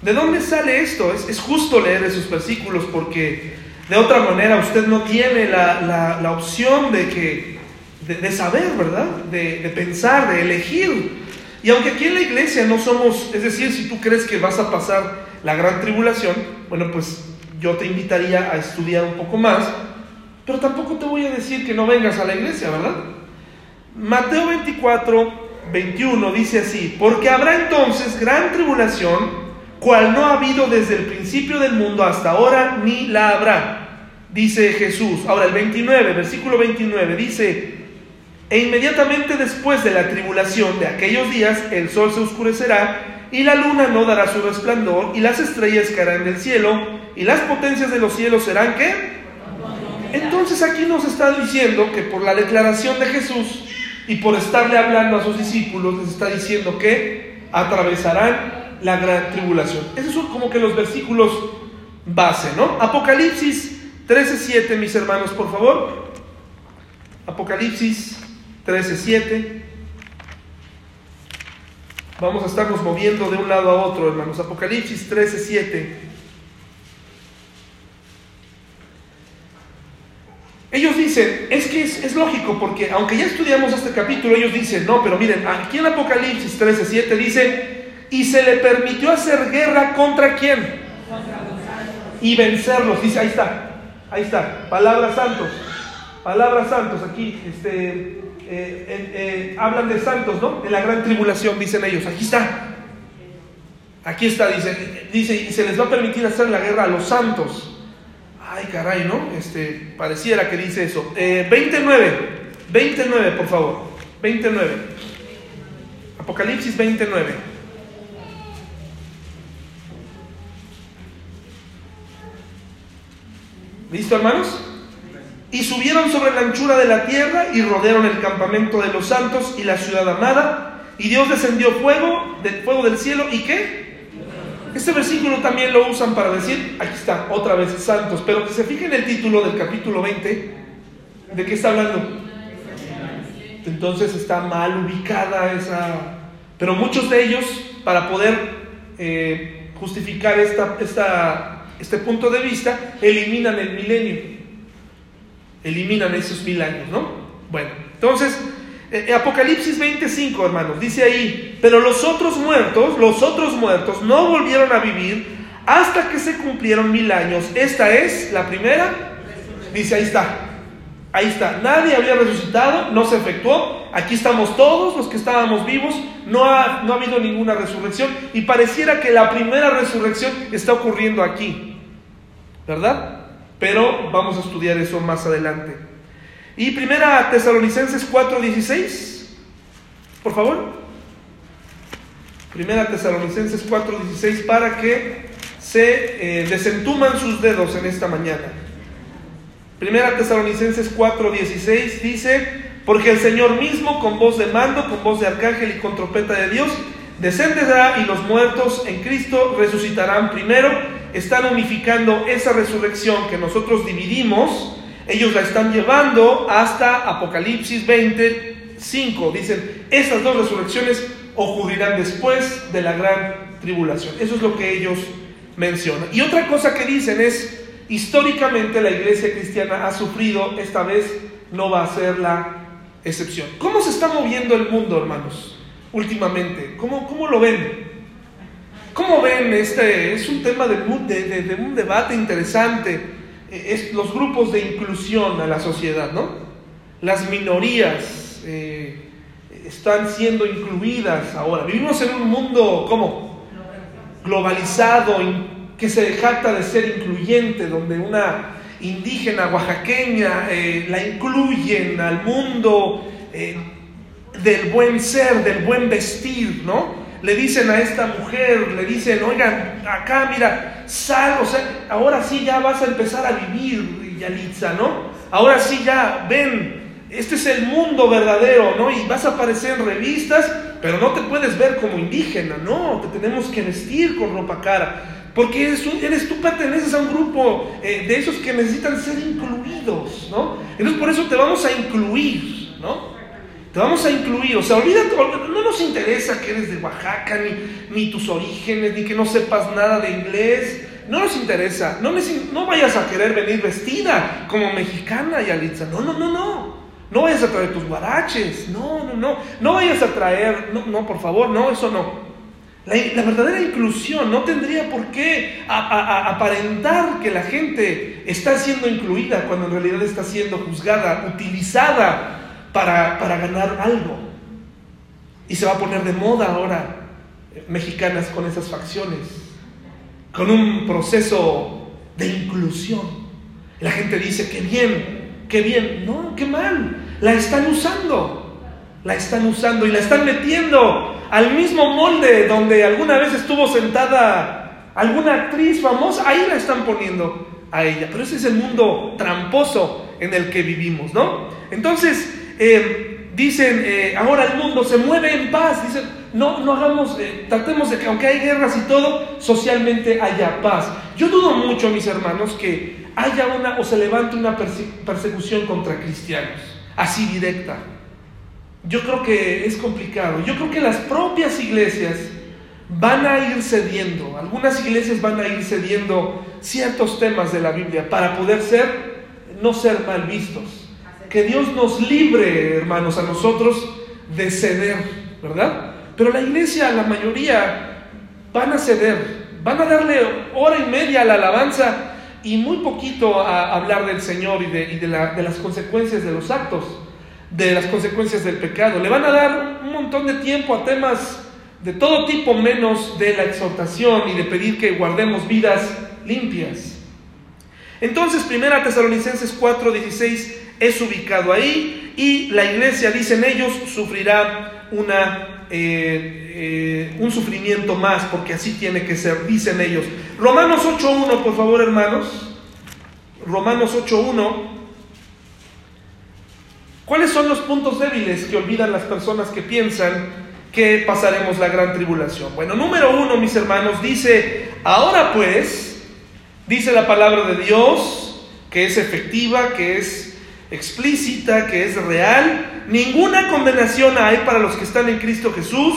Speaker 1: ¿De dónde sale esto? Es, justo leer esos versículos porque de otra manera usted no tiene la, opción de, que, de, saber, ¿verdad? De, de, pensar, de elegir. Y aunque aquí en la iglesia no somos, es decir, si tú crees que vas a pasar la gran tribulación, bueno, pues yo te invitaría a estudiar un poco más, pero tampoco te voy a decir que no vengas a la iglesia, ¿verdad? Mateo 24, 21 dice así, porque habrá entonces gran tribulación, cual no ha habido desde el principio del mundo hasta ahora, ni la habrá, dice Jesús. Ahora el 29, versículo 29, dice, e inmediatamente después de la tribulación de aquellos días, el sol se oscurecerá y la luna no dará su resplandor y las estrellas caerán del cielo y las potencias de los cielos serán qué? Entonces aquí nos está diciendo que por la declaración de Jesús y por estarle hablando a sus discípulos, les está diciendo que atravesarán la gran tribulación. Esos son como que los versículos base, ¿no? Apocalipsis 13:7, mis hermanos, por favor. Apocalipsis 13:7. Vamos a estarnos moviendo de un lado a otro, hermanos. Apocalipsis 13:7. Ellos dicen, es que es, lógico, porque aunque ya estudiamos este capítulo, ellos dicen, no, pero miren, aquí en Apocalipsis 13:7 dice, y se le permitió hacer guerra contra quién? Y vencerlos. Dice, ahí está, ahí está, palabras santos, palabras santos aquí, este, eh, eh, hablan de santos, ¿no? En la gran tribulación, dicen ellos, aquí está. Aquí está, dice, dice, y se les va a permitir hacer la guerra a los santos. Ay, caray, ¿no? Este, pareciera que dice eso. 29, eh, 29, por favor. 29. Apocalipsis 29. ¿Listo, hermanos? Y subieron sobre la anchura de la tierra y rodearon el campamento de los santos y la ciudad amada. Y Dios descendió fuego, del fuego del cielo. ¿Y qué? Este versículo también lo usan para decir, aquí está, otra vez, santos. Pero que se fijen el título del capítulo 20, ¿de qué está hablando? Entonces está mal ubicada esa... Pero muchos de ellos, para poder eh, justificar esta, este punto de vista, eliminan el milenio. Eliminan esos mil años, ¿no? Bueno, entonces, eh, eh, Apocalipsis 25, hermanos, dice ahí, pero los otros muertos, los otros muertos no volvieron a vivir hasta que se cumplieron mil años. Esta es la primera, dice ahí está, ahí está, nadie había resucitado, no se efectuó, aquí estamos todos los que estábamos vivos, no ha, no ha habido ninguna resurrección y pareciera que la primera resurrección está ocurriendo aquí. ¿verdad? Pero vamos a estudiar eso más adelante. Y primera Tesalonicenses 4:16, por favor. Primera Tesalonicenses 4:16 para que se eh, desentuman sus dedos en esta mañana. Primera Tesalonicenses 4:16 dice, porque el Señor mismo con voz de mando, con voz de arcángel y con trompeta de Dios, descenderá y los muertos en Cristo resucitarán primero. Están unificando esa resurrección que nosotros dividimos, ellos la están llevando hasta Apocalipsis 25. Dicen, esas dos resurrecciones ocurrirán después de la gran tribulación. Eso es lo que ellos mencionan. Y otra cosa que dicen es, históricamente la iglesia cristiana ha sufrido, esta vez no va a ser la excepción. ¿Cómo se está moviendo el mundo, hermanos, últimamente? ¿Cómo, cómo lo ven? ¿Cómo ven? Este es un tema de, de, un debate interesante. E, es los grupos de inclusión a la sociedad, ¿no? Las minorías eh, están siendo incluidas ahora. Vivimos en un mundo, ¿cómo? Globalizado, que se jacta de ser incluyente, donde una indígena oaxaqueña eh, la incluyen al mundo eh, del buen ser, del buen vestir, ¿no? Le dicen a esta mujer, le dicen, oigan, acá mira, sal, o sea, ahora sí ya vas a empezar a vivir, Yalitza, ¿no? Ahora sí ya, ven, este es el mundo verdadero, ¿no? Y vas a aparecer en revistas, pero no te puedes ver como indígena, no, te tenemos que vestir con ropa cara. Porque eres, eres tú perteneces a un grupo eh, de esos que necesitan ser incluidos, ¿no? Entonces por eso te vamos a incluir, ¿no? Te vamos a incluir, o sea, olvídate, no nos interesa que eres de Oaxaca, ni, tus orígenes, ni que no sepas nada de inglés, no nos interesa, no, no vayas a querer venir vestida como mexicana, Yalitza, no, no, no, no. No vayas a traer tus guaraches, no, no, no. No vayas a traer, no, no, por favor, no, eso no. La, verdadera inclusión no tendría por qué aparentar que la gente está siendo incluida cuando en realidad está siendo juzgada, utilizada para, para ganar algo. Y se va a poner de moda ahora eh, mexicanas con esas facciones, con un proceso de inclusión. La gente dice, qué bien, qué bien. No, qué mal. La están usando. La están usando y la están metiendo al mismo molde donde alguna vez estuvo sentada alguna actriz famosa, ahí la están poniendo a ella. Pero ese es el mundo tramposo en el que vivimos, ¿no? Entonces, eh, dicen, eh, ahora el mundo se mueve en paz, dicen, no, no hagamos, eh, tratemos de que aunque hay guerras y todo, socialmente haya paz. Yo dudo mucho, mis hermanos, que haya una o se levante una persecución contra cristianos, así directa. Yo creo que es complicado. Yo creo que las propias iglesias van a ir cediendo, algunas iglesias van a ir cediendo ciertos temas de la Biblia para poder ser, no ser mal vistos. Que Dios nos libre, hermanos, a nosotros de ceder, ¿verdad? Pero la iglesia, la mayoría, van a ceder, van a darle hora y media a la alabanza y muy poquito a hablar del Señor y de, las consecuencias de los actos de las consecuencias del pecado. Le van a dar un montón de tiempo a temas de todo tipo menos de la exhortación y de pedir que guardemos vidas limpias. Entonces, Primera Tesalonicenses 4:16 es ubicado ahí y la iglesia, dicen ellos, sufrirá una, eh, eh, un sufrimiento más porque así tiene que ser, dicen ellos. Romanos 8.1, por favor, hermanos. Romanos 8.1 ¿Cuáles son los puntos débiles que olvidan las personas que piensan que pasaremos la gran tribulación? Bueno, número uno, mis hermanos, dice, ahora pues, dice la palabra de Dios, que es efectiva, que es explícita, que es real, ninguna condenación hay para los que están en Cristo Jesús,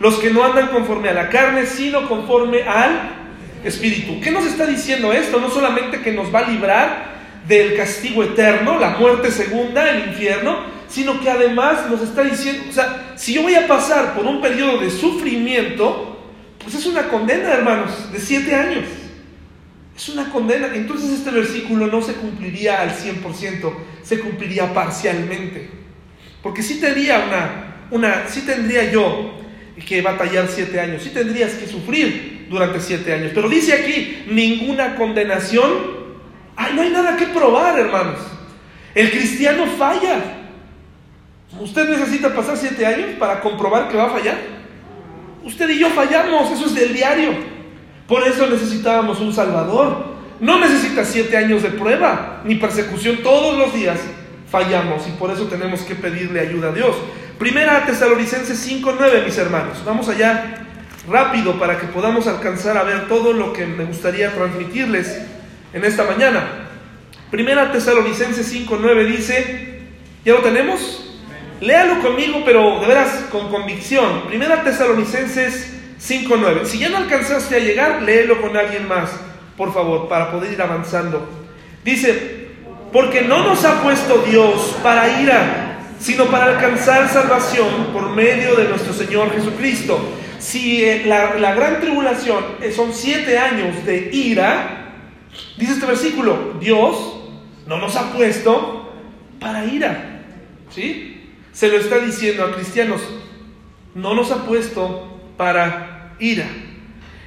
Speaker 1: los que no andan conforme a la carne, sino conforme al Espíritu. ¿Qué nos está diciendo esto? No solamente que nos va a librar del castigo eterno, la muerte segunda, el infierno, sino que además nos está diciendo, o sea, si yo voy a pasar por un periodo de sufrimiento, pues es una condena, hermanos, de siete años. Es una condena. Entonces este versículo no se cumpliría al 100%, se cumpliría parcialmente. Porque sí tendría una, una, sí tendría yo que batallar siete años, sí tendrías que sufrir durante siete años. Pero dice aquí, ninguna condenación no hay nada que probar, hermanos. El cristiano falla. ¿Usted necesita pasar siete años para comprobar que va a fallar? Usted y yo fallamos, eso es del diario. Por eso necesitábamos un Salvador. no necesitas siete años de prueba ni persecución. Todos los días fallamos y por eso tenemos que pedirle ayuda a Dios. Primera Tesalonicenses 5.9, mis hermanos. Vamos allá rápido para que podamos alcanzar a ver todo lo que me gustaría transmitirles en esta mañana. Primera Tesalonicenses 5.9 dice, ¿ya lo tenemos? Léalo conmigo, pero de veras con convicción. Primera Tesalonicenses 5.9. Si ya no alcanzaste a llegar, léelo con alguien más, por favor, para poder ir avanzando. Dice, porque no nos ha puesto Dios para ira, sino para alcanzar salvación por medio de nuestro Señor Jesucristo. Si eh, la, gran tribulación eh, son siete años de ira, dice este versículo, Dios no nos ha puesto para ira. ¿Sí? Se lo está diciendo a cristianos, no nos ha puesto para ira.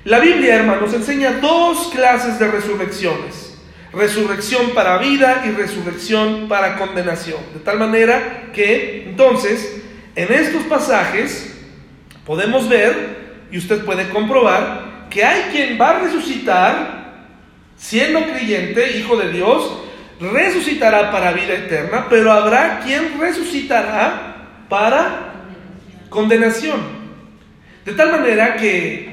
Speaker 1: La Biblia, hermanos, enseña dos clases de resurrecciones. Resurrección para vida y resurrección para condenación. De tal manera que, entonces, en estos pasajes podemos ver, y usted puede comprobar, que hay quien va a resucitar siendo creyente, hijo de Dios, resucitará para vida eterna, pero habrá quien resucitará para condenación. De tal manera que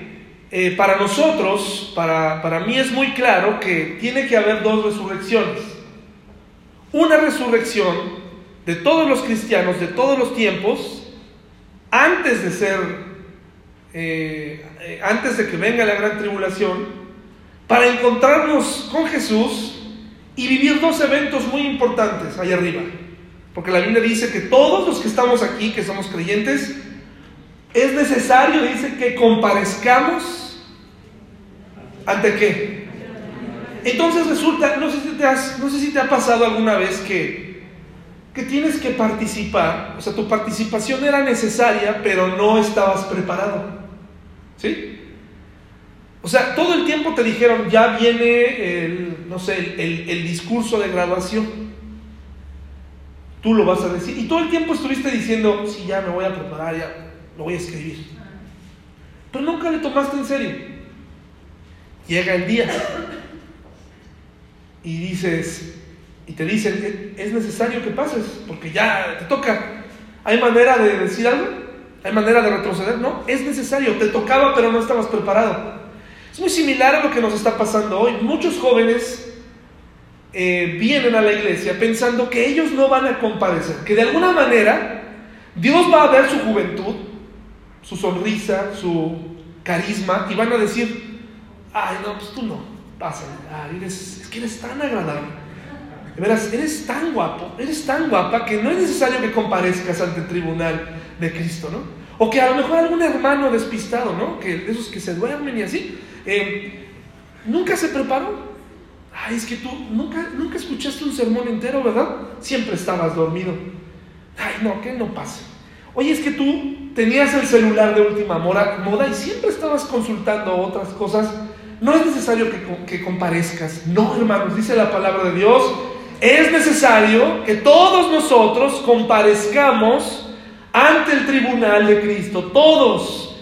Speaker 1: eh, para nosotros, para, para mí es muy claro que tiene que haber dos resurrecciones. Una resurrección de todos los cristianos de todos los tiempos, antes de ser, eh, eh, antes de que venga la gran tribulación, para encontrarnos con Jesús y vivir dos eventos muy importantes allá arriba. Porque la Biblia dice que todos los que estamos aquí, que somos creyentes, es necesario, dice, que comparezcamos ante qué. Entonces resulta, no sé si te, ha pasado alguna vez que, que tienes que participar, o sea, tu participación era necesaria, pero no estabas preparado. ¿Sí? O sea, todo el tiempo te dijeron, ya viene el, no sé, el, discurso de graduación. Tú lo vas a decir. Y todo el tiempo estuviste diciendo, sí, ya me voy a preparar, ya lo voy a escribir. Pero nunca le tomaste en serio. Llega el día y dices, y te dicen, es necesario que pases, porque ya te toca. ¿Hay manera de decir algo? ¿Hay manera de retroceder? No, es necesario. Te tocaba, pero no estabas preparado. Es muy similar a lo que nos está pasando hoy. Muchos jóvenes eh, vienen a la iglesia pensando que ellos no van a comparecer, que de alguna manera Dios va a ver su juventud, su sonrisa, su carisma y van a decir, ay no, pues tú no, pásale, es que eres tan agradable. De veras, eres tan guapo, eres tan guapa que no es necesario que comparezcas ante el tribunal de Cristo, ¿no? O que a lo mejor algún hermano despistado, ¿no? Que esos que se duermen y así, eh, ¿Nunca se preparó? Ay, es que tú nunca, nunca escuchaste un sermón entero, ¿verdad? Siempre estabas dormido. Ay, no, que no pase. Oye, es que tú tenías el celular de última moda y siempre estabas consultando otras cosas. No es necesario que, que comparezcas. No, hermanos, dice la palabra de Dios. Es necesario que todos nosotros comparezcamos ante el tribunal de Cristo. Todos,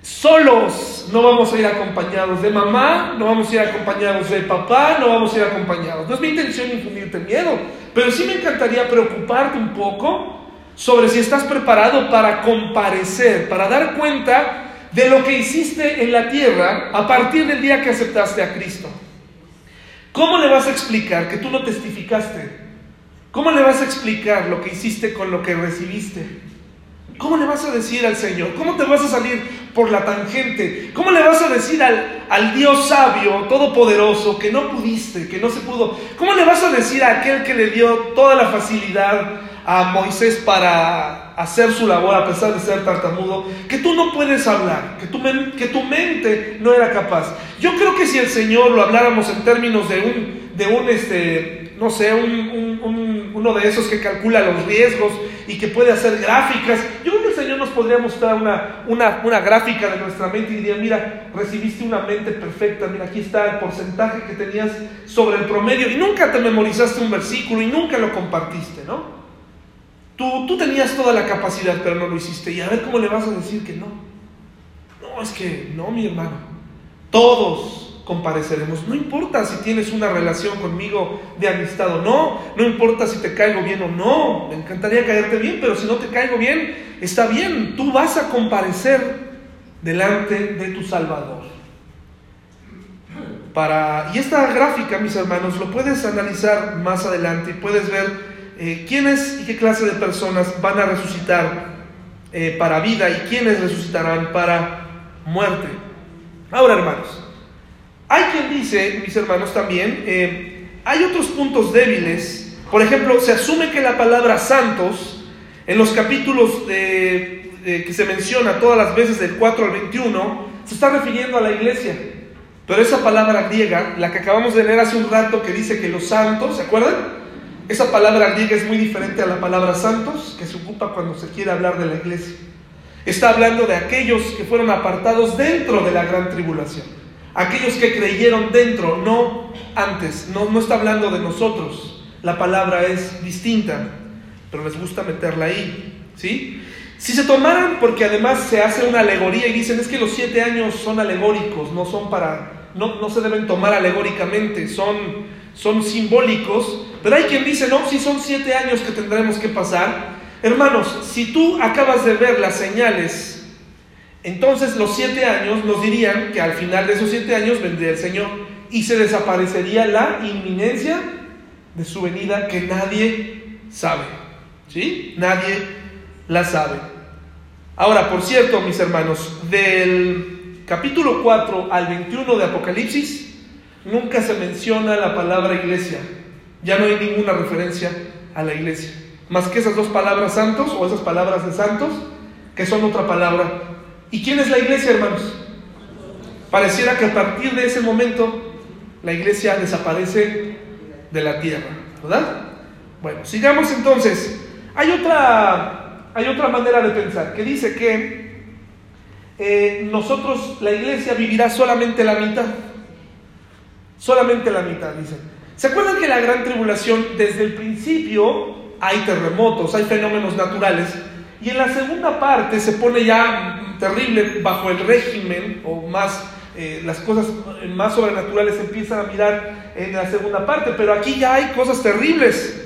Speaker 1: solos, no vamos a ir acompañados de mamá, no vamos a ir acompañados de papá, no vamos a ir acompañados. No es mi intención infundirte miedo, pero sí me encantaría preocuparte un poco sobre si estás preparado para comparecer, para dar cuenta de lo que hiciste en la tierra a partir del día que aceptaste a Cristo. ¿Cómo le vas a explicar que tú no testificaste? ¿Cómo le vas a explicar lo que hiciste con lo que recibiste? ¿Cómo le vas a decir al Señor? ¿Cómo te vas a salir por la tangente? ¿Cómo le vas a decir al, al, Dios sabio, todopoderoso, que no pudiste, que no se pudo? ¿Cómo le vas a decir a aquel que le dio toda la facilidad a Moisés para hacer su labor a pesar de ser tartamudo, que tú no puedes hablar, que tu, que tu mente no era capaz? Yo creo que si el Señor lo habláramos en términos de un, de un este, no sé, un, uno de esos que calcula los riesgos y que puede hacer gráficas. Yo creo que el Señor nos podría mostrar una, una, una, gráfica de nuestra mente y diría, mira, recibiste una mente perfecta, mira, aquí está el porcentaje que tenías sobre el promedio y nunca te memorizaste un versículo y nunca lo compartiste, ¿no? Tú, tú tenías toda la capacidad, pero no lo hiciste. Y a ver cómo le vas a decir que no. No, es que no, mi hermano. Todos compareceremos. No importa si tienes una relación conmigo de amistad o no, no importa si te caigo bien o no, me encantaría caerte bien, pero si no te caigo bien, está bien, tú vas a comparecer delante de tu Salvador. Para, y esta gráfica, mis hermanos, lo puedes analizar más adelante y puedes ver eh, quiénes y qué clase de personas van a resucitar eh, para vida y quiénes resucitarán para muerte. Ahora, hermanos, hay quien dice, mis hermanos también, eh, hay otros puntos débiles. Por ejemplo, se asume que la palabra santos, en los capítulos que se menciona todas las veces del 4 al 21, se está refiriendo a la iglesia. Pero esa palabra griega, la que acabamos de leer hace un rato, que dice que los santos, ¿se acuerdan? Esa palabra griega es muy diferente a la palabra santos, que se ocupa cuando se quiere hablar de la iglesia. Está hablando de aquellos que fueron apartados dentro de la gran tribulación. Aquellos que creyeron dentro, no antes. No, no está hablando de nosotros. La palabra es distinta, pero les gusta meterla ahí. ¿Sí? Si se tomaran, porque además se hace una alegoría y dicen es que los siete años son alegóricos, no son para, no, no se deben tomar alegóricamente, son, son simbólicos, pero hay quien dice, no, si son siete años que tendremos que pasar. Hermanos, si tú acabas de ver las señales, entonces los siete años nos dirían que al final de esos siete años vendría el Señor y se desaparecería la inminencia de su venida que nadie sabe. ¿Sí? Nadie la sabe. Ahora, por cierto, mis hermanos, del capítulo 4 al 21 de Apocalipsis, nunca se menciona la palabra iglesia. Ya no hay ninguna referencia a la iglesia. Más que esas dos palabras santos o esas palabras de santos, que son otra palabra. ¿Y quién es la iglesia, hermanos? Pareciera que a partir de ese momento la iglesia desaparece de la tierra, ¿verdad? Bueno, sigamos entonces. Hay otra hay otra manera de pensar que dice que eh, nosotros, la iglesia, vivirá solamente la mitad. Solamente la mitad, dice. ¿Se acuerdan que la gran tribulación, desde el principio, hay terremotos, hay fenómenos naturales? Y en la segunda parte se pone ya terrible bajo el régimen, o más, eh, las cosas más sobrenaturales empiezan a mirar en la segunda parte, pero aquí ya hay cosas terribles.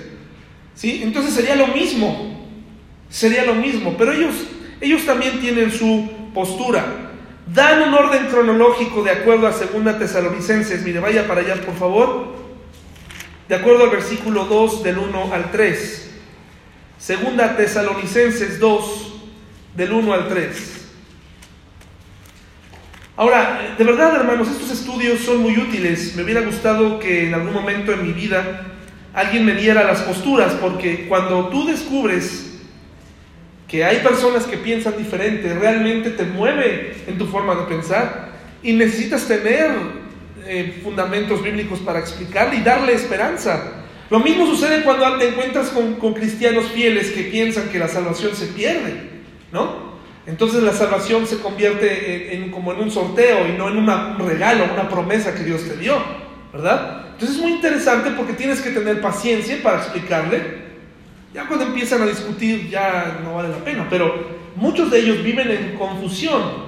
Speaker 1: ¿sí? Entonces sería lo mismo sería lo mismo, pero ellos, ellos también tienen su postura. Dan un orden cronológico de acuerdo a 2 Tesalonicenses. Mire, vaya para allá, por favor. De acuerdo al versículo 2 del 1 al 3. Segunda Tesalonicenses 2 del 1 al 3. Ahora, de verdad, hermanos, estos estudios son muy útiles. Me hubiera gustado que en algún momento en mi vida alguien me diera las posturas, porque cuando tú descubres que hay personas que piensan diferente, realmente te mueve en tu forma de pensar y necesitas tener eh, fundamentos bíblicos para explicarle y darle esperanza. Lo mismo sucede cuando te encuentras con, cristianos fieles que piensan que la salvación se pierde, ¿no? Entonces la salvación se convierte en, como en un sorteo y no en un regalo, una promesa que Dios te dio, ¿verdad? Entonces es muy interesante porque tienes que tener paciencia para explicarle ya cuando empiezan a discutir ya no vale la pena, pero muchos de ellos viven en confusión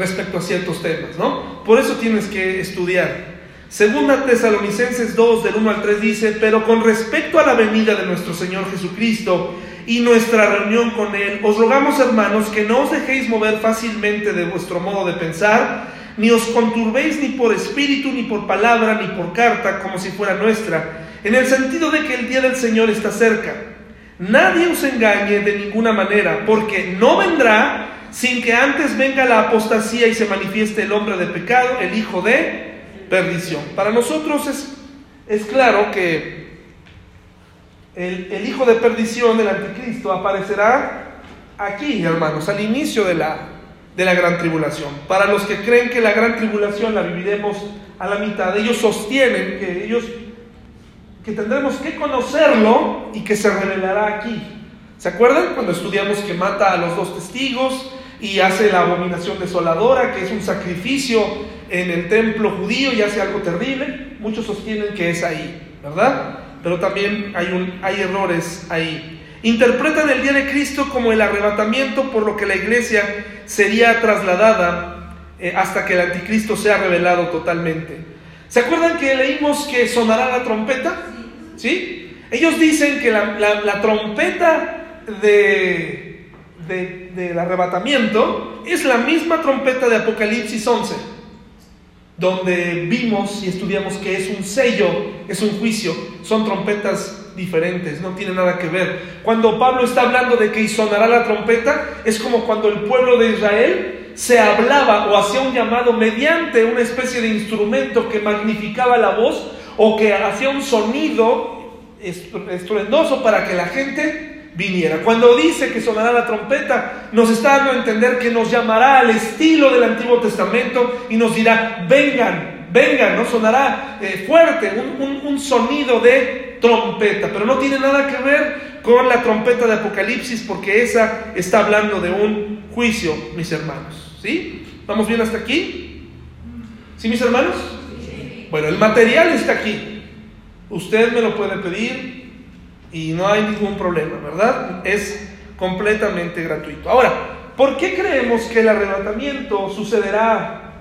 Speaker 1: respecto a ciertos temas, ¿no? Por eso tienes que estudiar. Segunda Tesalonicenses 2 del 1 al 3 dice, pero con respecto a la venida de nuestro Señor Jesucristo y nuestra reunión con Él, os rogamos hermanos que no os dejéis mover fácilmente de vuestro modo de pensar, ni os conturbéis ni por espíritu, ni por palabra, ni por carta, como si fuera nuestra, en el sentido de que el día del Señor está cerca. Nadie os engañe de ninguna manera, porque no vendrá sin que antes venga la apostasía y se manifieste el hombre de pecado, el hijo de perdición. Para nosotros es, es claro que el, el hijo de perdición, el anticristo, aparecerá aquí, hermanos, al inicio de la, de la gran tribulación. Para los que creen que la gran tribulación la viviremos a la mitad, ellos sostienen que ellos que tendremos que conocerlo y que se revelará aquí. ¿Se acuerdan cuando estudiamos que mata a los dos testigos y hace la abominación desoladora, que es un sacrificio en el templo judío y hace algo terrible? Muchos sostienen que es ahí, ¿verdad? Pero también hay, un, hay errores ahí. Interpretan el día de Cristo como el arrebatamiento, por lo que la iglesia sería trasladada eh, hasta que el anticristo sea revelado totalmente. ¿Se acuerdan que leímos que sonará la trompeta? ¿Sí? Ellos dicen que la, trompeta de, del arrebatamiento es la misma trompeta de Apocalipsis 11, donde vimos y estudiamos que es un sello, es un juicio, son trompetas diferentes, no tiene nada que ver. Cuando Pablo está hablando de que sonará la trompeta, es como cuando el pueblo de Israel se hablaba o hacía un llamado mediante una especie de instrumento que magnificaba la voz o que hacía un sonido estruendoso para que la gente viniera. Cuando dice que sonará la trompeta, nos está dando a entender que nos llamará al estilo del Antiguo Testamento y nos dirá, vengan, vengan, no sonará eh, fuerte, un, un sonido de trompeta, pero no tiene nada que ver con la trompeta de Apocalipsis porque esa está hablando de un juicio, mis hermanos. ¿Sí? ¿Vamos bien hasta aquí? ¿Sí, mis hermanos? Bueno, el material está aquí. Usted me lo puede pedir y no hay ningún problema, ¿verdad? Es completamente gratuito. Ahora, ¿por qué creemos que el arrebatamiento sucederá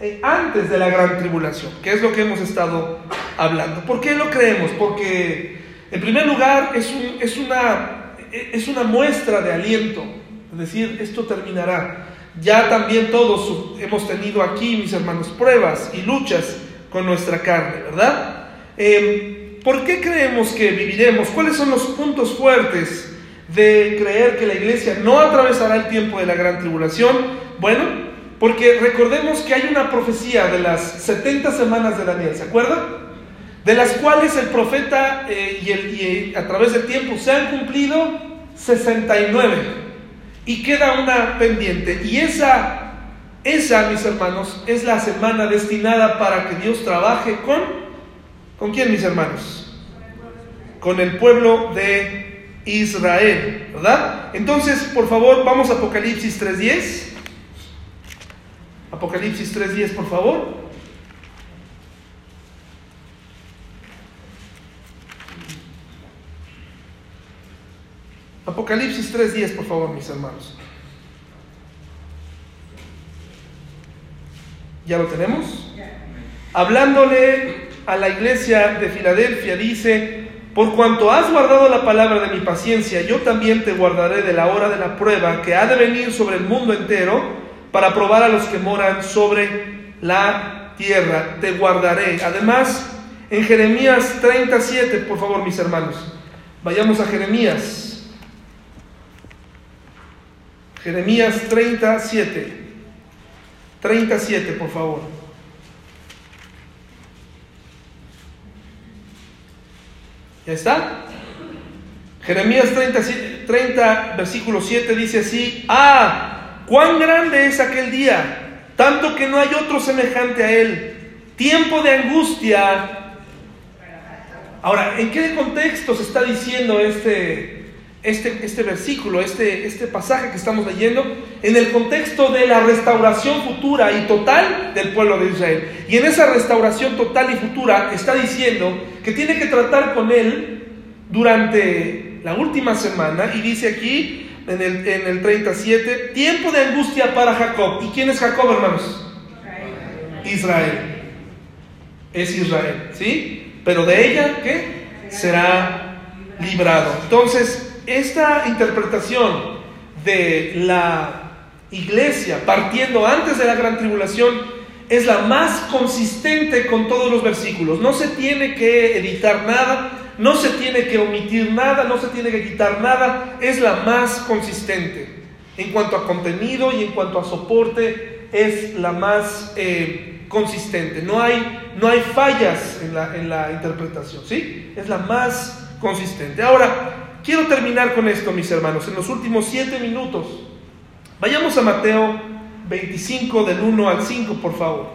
Speaker 1: eh, antes de la gran tribulación? Que es lo que hemos estado hablando. ¿Por qué lo creemos? Porque, en primer lugar, es, es, una, es una muestra de aliento. Es decir, esto terminará. Ya también todos hemos tenido aquí, mis hermanos, pruebas y luchas con nuestra carne, ¿verdad? Em, ¿Por qué creemos que viviremos? ¿Cuáles son los puntos fuertes de creer que la iglesia no atravesará el tiempo de la gran tribulación? Bueno, porque recordemos que hay una profecía de las 70 semanas de Daniel, ¿se acuerdan? De las cuales el profeta eh, y, el, y a través del tiempo se han cumplido 69 y queda una pendiente. Y esa, esa, mis hermanos, es la semana destinada para que Dios trabaje con, ¿con quién, mis hermanos? Con el pueblo de Israel, ¿verdad? Entonces, por favor, vamos a Apocalipsis 3.10. Apocalipsis 3.10, por favor. Apocalipsis 3.10, por favor, mis hermanos. ¿Ya lo tenemos? Hablándole a la iglesia de Filadelfia, dice, por cuanto has guardado la palabra de mi paciencia, yo también te guardaré de la hora de la prueba que ha de venir sobre el mundo entero para probar a los que moran sobre la tierra. Te guardaré. Además, en Jeremías 37, por favor, mis hermanos, vayamos a Jeremías Jeremías 37. 37, por favor. ¿Ya está? Jeremías 30, 30, versículo 7 dice así, ah, cuán grande es aquel día, tanto que no hay otro semejante a él, tiempo de angustia. Ahora, ¿en qué contexto se está diciendo este, este, este versículo, este, este pasaje que estamos leyendo, en el contexto de la restauración futura y total del pueblo de Israel. Y en esa restauración total y futura está diciendo que tiene que tratar con él durante la última semana, y dice aquí en el, en el 37, tiempo de angustia para Jacob. ¿Y quién es Jacob, hermanos? Israel. Es Israel, ¿sí? Pero de ella, ¿qué? Será librado. Entonces, esta interpretación de la iglesia partiendo antes de la gran tribulación es la más consistente con todos los versículos. No se tiene que editar nada, no se tiene que omitir nada, no se tiene que quitar nada, es la más consistente. En cuanto a contenido y en cuanto a soporte, es la más eh, consistente. No hay, no hay fallas en la, en la interpretación, ¿sí? Es la más consistente. Ahora, Quiero terminar con esto, mis hermanos, en los últimos siete minutos. Vayamos a Mateo 25 del 1 al 5, por favor.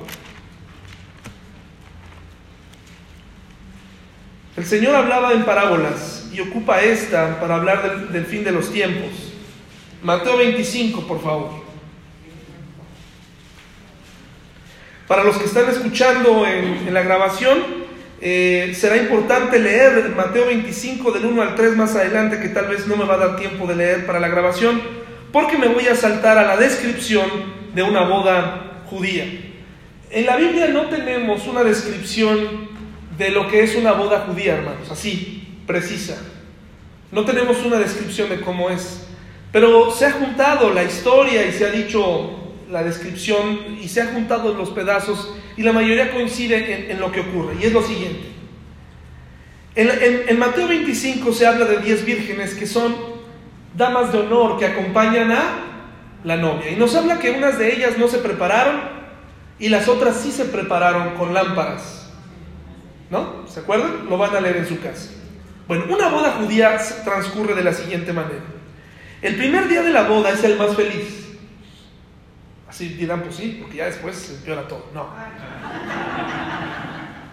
Speaker 1: El Señor hablaba en parábolas y ocupa esta para hablar del, fin de los tiempos. Mateo 25, por favor. Para los que están escuchando en, la grabación, eh, será importante leer Mateo 25 del 1 al 3 más adelante, que tal vez no me va a dar tiempo de leer para la grabación, porque me voy a saltar a la descripción de una boda judía. En la Biblia no tenemos una descripción de lo que es una boda judía, hermanos, así, precisa. No tenemos una descripción de cómo es. Pero se ha juntado la historia y se ha dicho la descripción y se ha juntado los pedazos y la mayoría coincide en, lo que ocurre. Y es lo siguiente. En, en Mateo 25 se habla de 10 vírgenes que son damas de honor que acompañan a la novia. Y nos habla que unas de ellas no se prepararon y las otras sí se prepararon con lámparas. ¿No? ¿Se acuerdan? Lo van a leer en su casa. Bueno, una boda judía transcurre de la siguiente manera. El primer día de la boda es el más feliz. Así dirán, pues sí, porque ya después se empeora todo. No.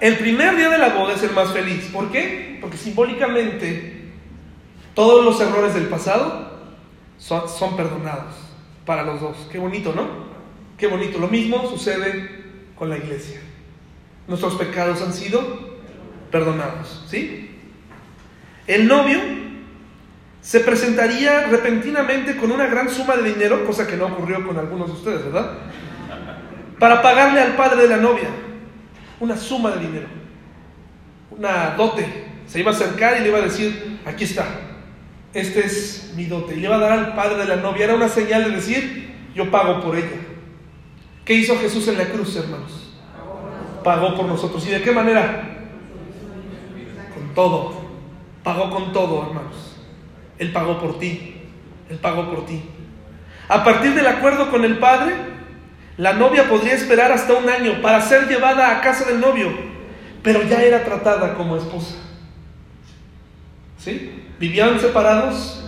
Speaker 1: El primer día de la boda es el más feliz. ¿Por qué? Porque simbólicamente todos los errores del pasado son, perdonados para los dos. Qué bonito, ¿no? Qué bonito. Lo mismo sucede con la iglesia nuestros pecados han sido perdonados. ¿Sí? El novio se presentaría repentinamente con una gran suma de dinero, cosa que no ocurrió con algunos de ustedes, ¿verdad? Para pagarle al padre de la novia una suma de dinero, una dote. Se iba a acercar y le iba a decir, aquí está, este es mi dote. Y le iba a dar al padre de la novia. Era una señal de decir, yo pago por ella. ¿Qué hizo Jesús en la cruz, hermanos? pagó por nosotros. ¿Y de qué manera? Con todo. Pagó con todo, hermanos. Él pagó por ti. Él pagó por ti. A partir del acuerdo con el Padre, la novia podría esperar hasta un año para ser llevada a casa del novio, pero ya era tratada como esposa. ¿Sí? Vivían separados,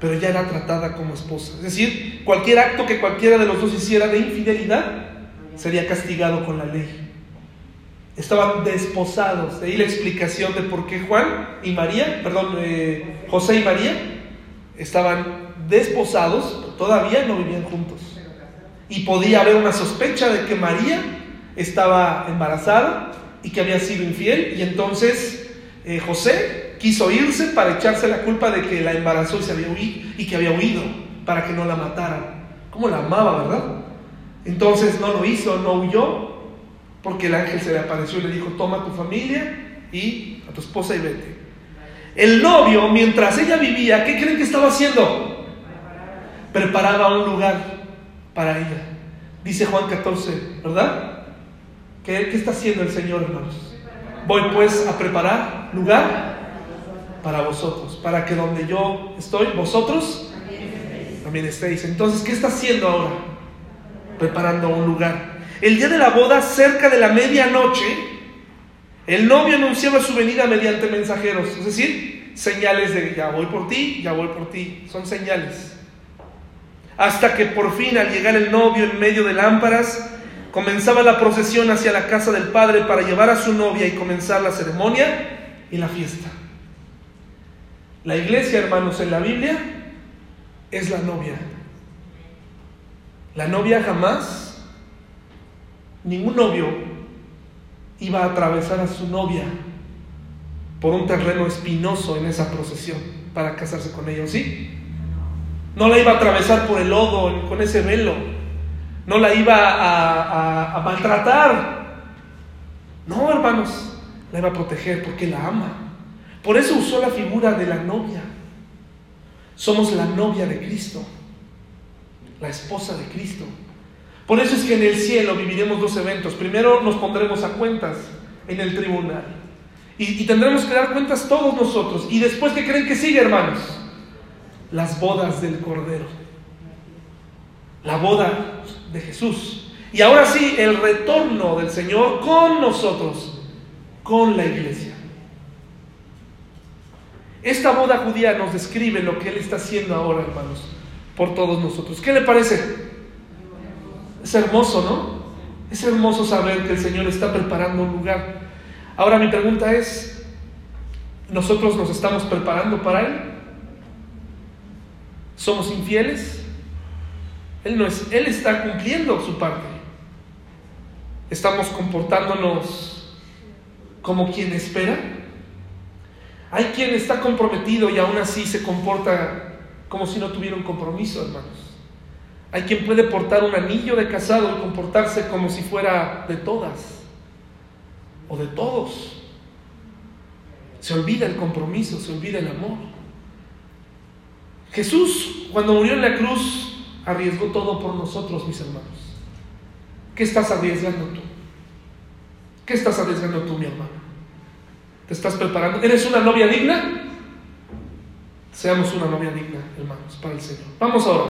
Speaker 1: pero ya era tratada como esposa. Es decir, cualquier acto que cualquiera de los dos hiciera de infidelidad sería castigado con la ley estaban desposados. De ahí la explicación de por qué Juan y María, perdón, eh, José y María estaban desposados, todavía no vivían juntos. Y podía haber una sospecha de que María estaba embarazada y que había sido infiel. Y entonces eh, José quiso irse para echarse la culpa de que la embarazó y, se había huido, y que había huido para que no la mataran. ¿Cómo la amaba, verdad? Entonces no lo hizo, no huyó, porque el ángel se le apareció y le dijo, toma tu familia y a tu esposa y vete. El novio, mientras ella vivía, ¿qué creen que estaba haciendo? Preparaba un lugar para ella. Dice Juan 14, ¿verdad? ¿Qué, qué está haciendo el Señor, hermanos? Voy pues a preparar lugar para vosotros, para que donde yo estoy, vosotros también estéis. Entonces, ¿qué está haciendo ahora? Preparando un lugar. El día de la boda, cerca de la medianoche, el novio anunciaba su venida mediante mensajeros, es decir, señales de ya voy por ti, ya voy por ti, son señales. Hasta que por fin al llegar el novio en medio de lámparas, comenzaba la procesión hacia la casa del padre para llevar a su novia y comenzar la ceremonia y la fiesta. La iglesia, hermanos, en la Biblia es la novia. La novia jamás Ningún novio iba a atravesar a su novia por un terreno espinoso en esa procesión para casarse con ella, ¿sí? No la iba a atravesar por el lodo con ese velo, no la iba a, a maltratar. No, hermanos, la iba a proteger porque la ama. Por eso usó la figura de la novia. Somos la novia de Cristo, la esposa de Cristo. Por eso es que en el cielo viviremos dos eventos. Primero nos pondremos a cuentas en el tribunal. Y, tendremos que dar cuentas todos nosotros. Y después, ¿qué creen que sigue, hermanos? Las bodas del Cordero. La boda de Jesús. Y ahora sí, el retorno del Señor con nosotros, con la iglesia. Esta boda judía nos describe lo que Él está haciendo ahora, hermanos, por todos nosotros. ¿Qué le parece? Es hermoso, ¿no? Es hermoso saber que el Señor está preparando un lugar. Ahora mi pregunta es, ¿nosotros nos estamos preparando para Él? ¿Somos infieles? Él, no es, él está cumpliendo su parte. ¿Estamos comportándonos como quien espera? Hay quien está comprometido y aún así se comporta como si no tuviera un compromiso, hermanos. Hay quien puede portar un anillo de casado y comportarse como si fuera de todas o de todos. Se olvida el compromiso, se olvida el amor. Jesús, cuando murió en la cruz, arriesgó todo por nosotros, mis hermanos. ¿Qué estás arriesgando tú? ¿Qué estás arriesgando tú, mi hermano? ¿Te estás preparando? ¿Eres una novia digna? Seamos una novia digna, hermanos, para el Señor. Vamos ahora.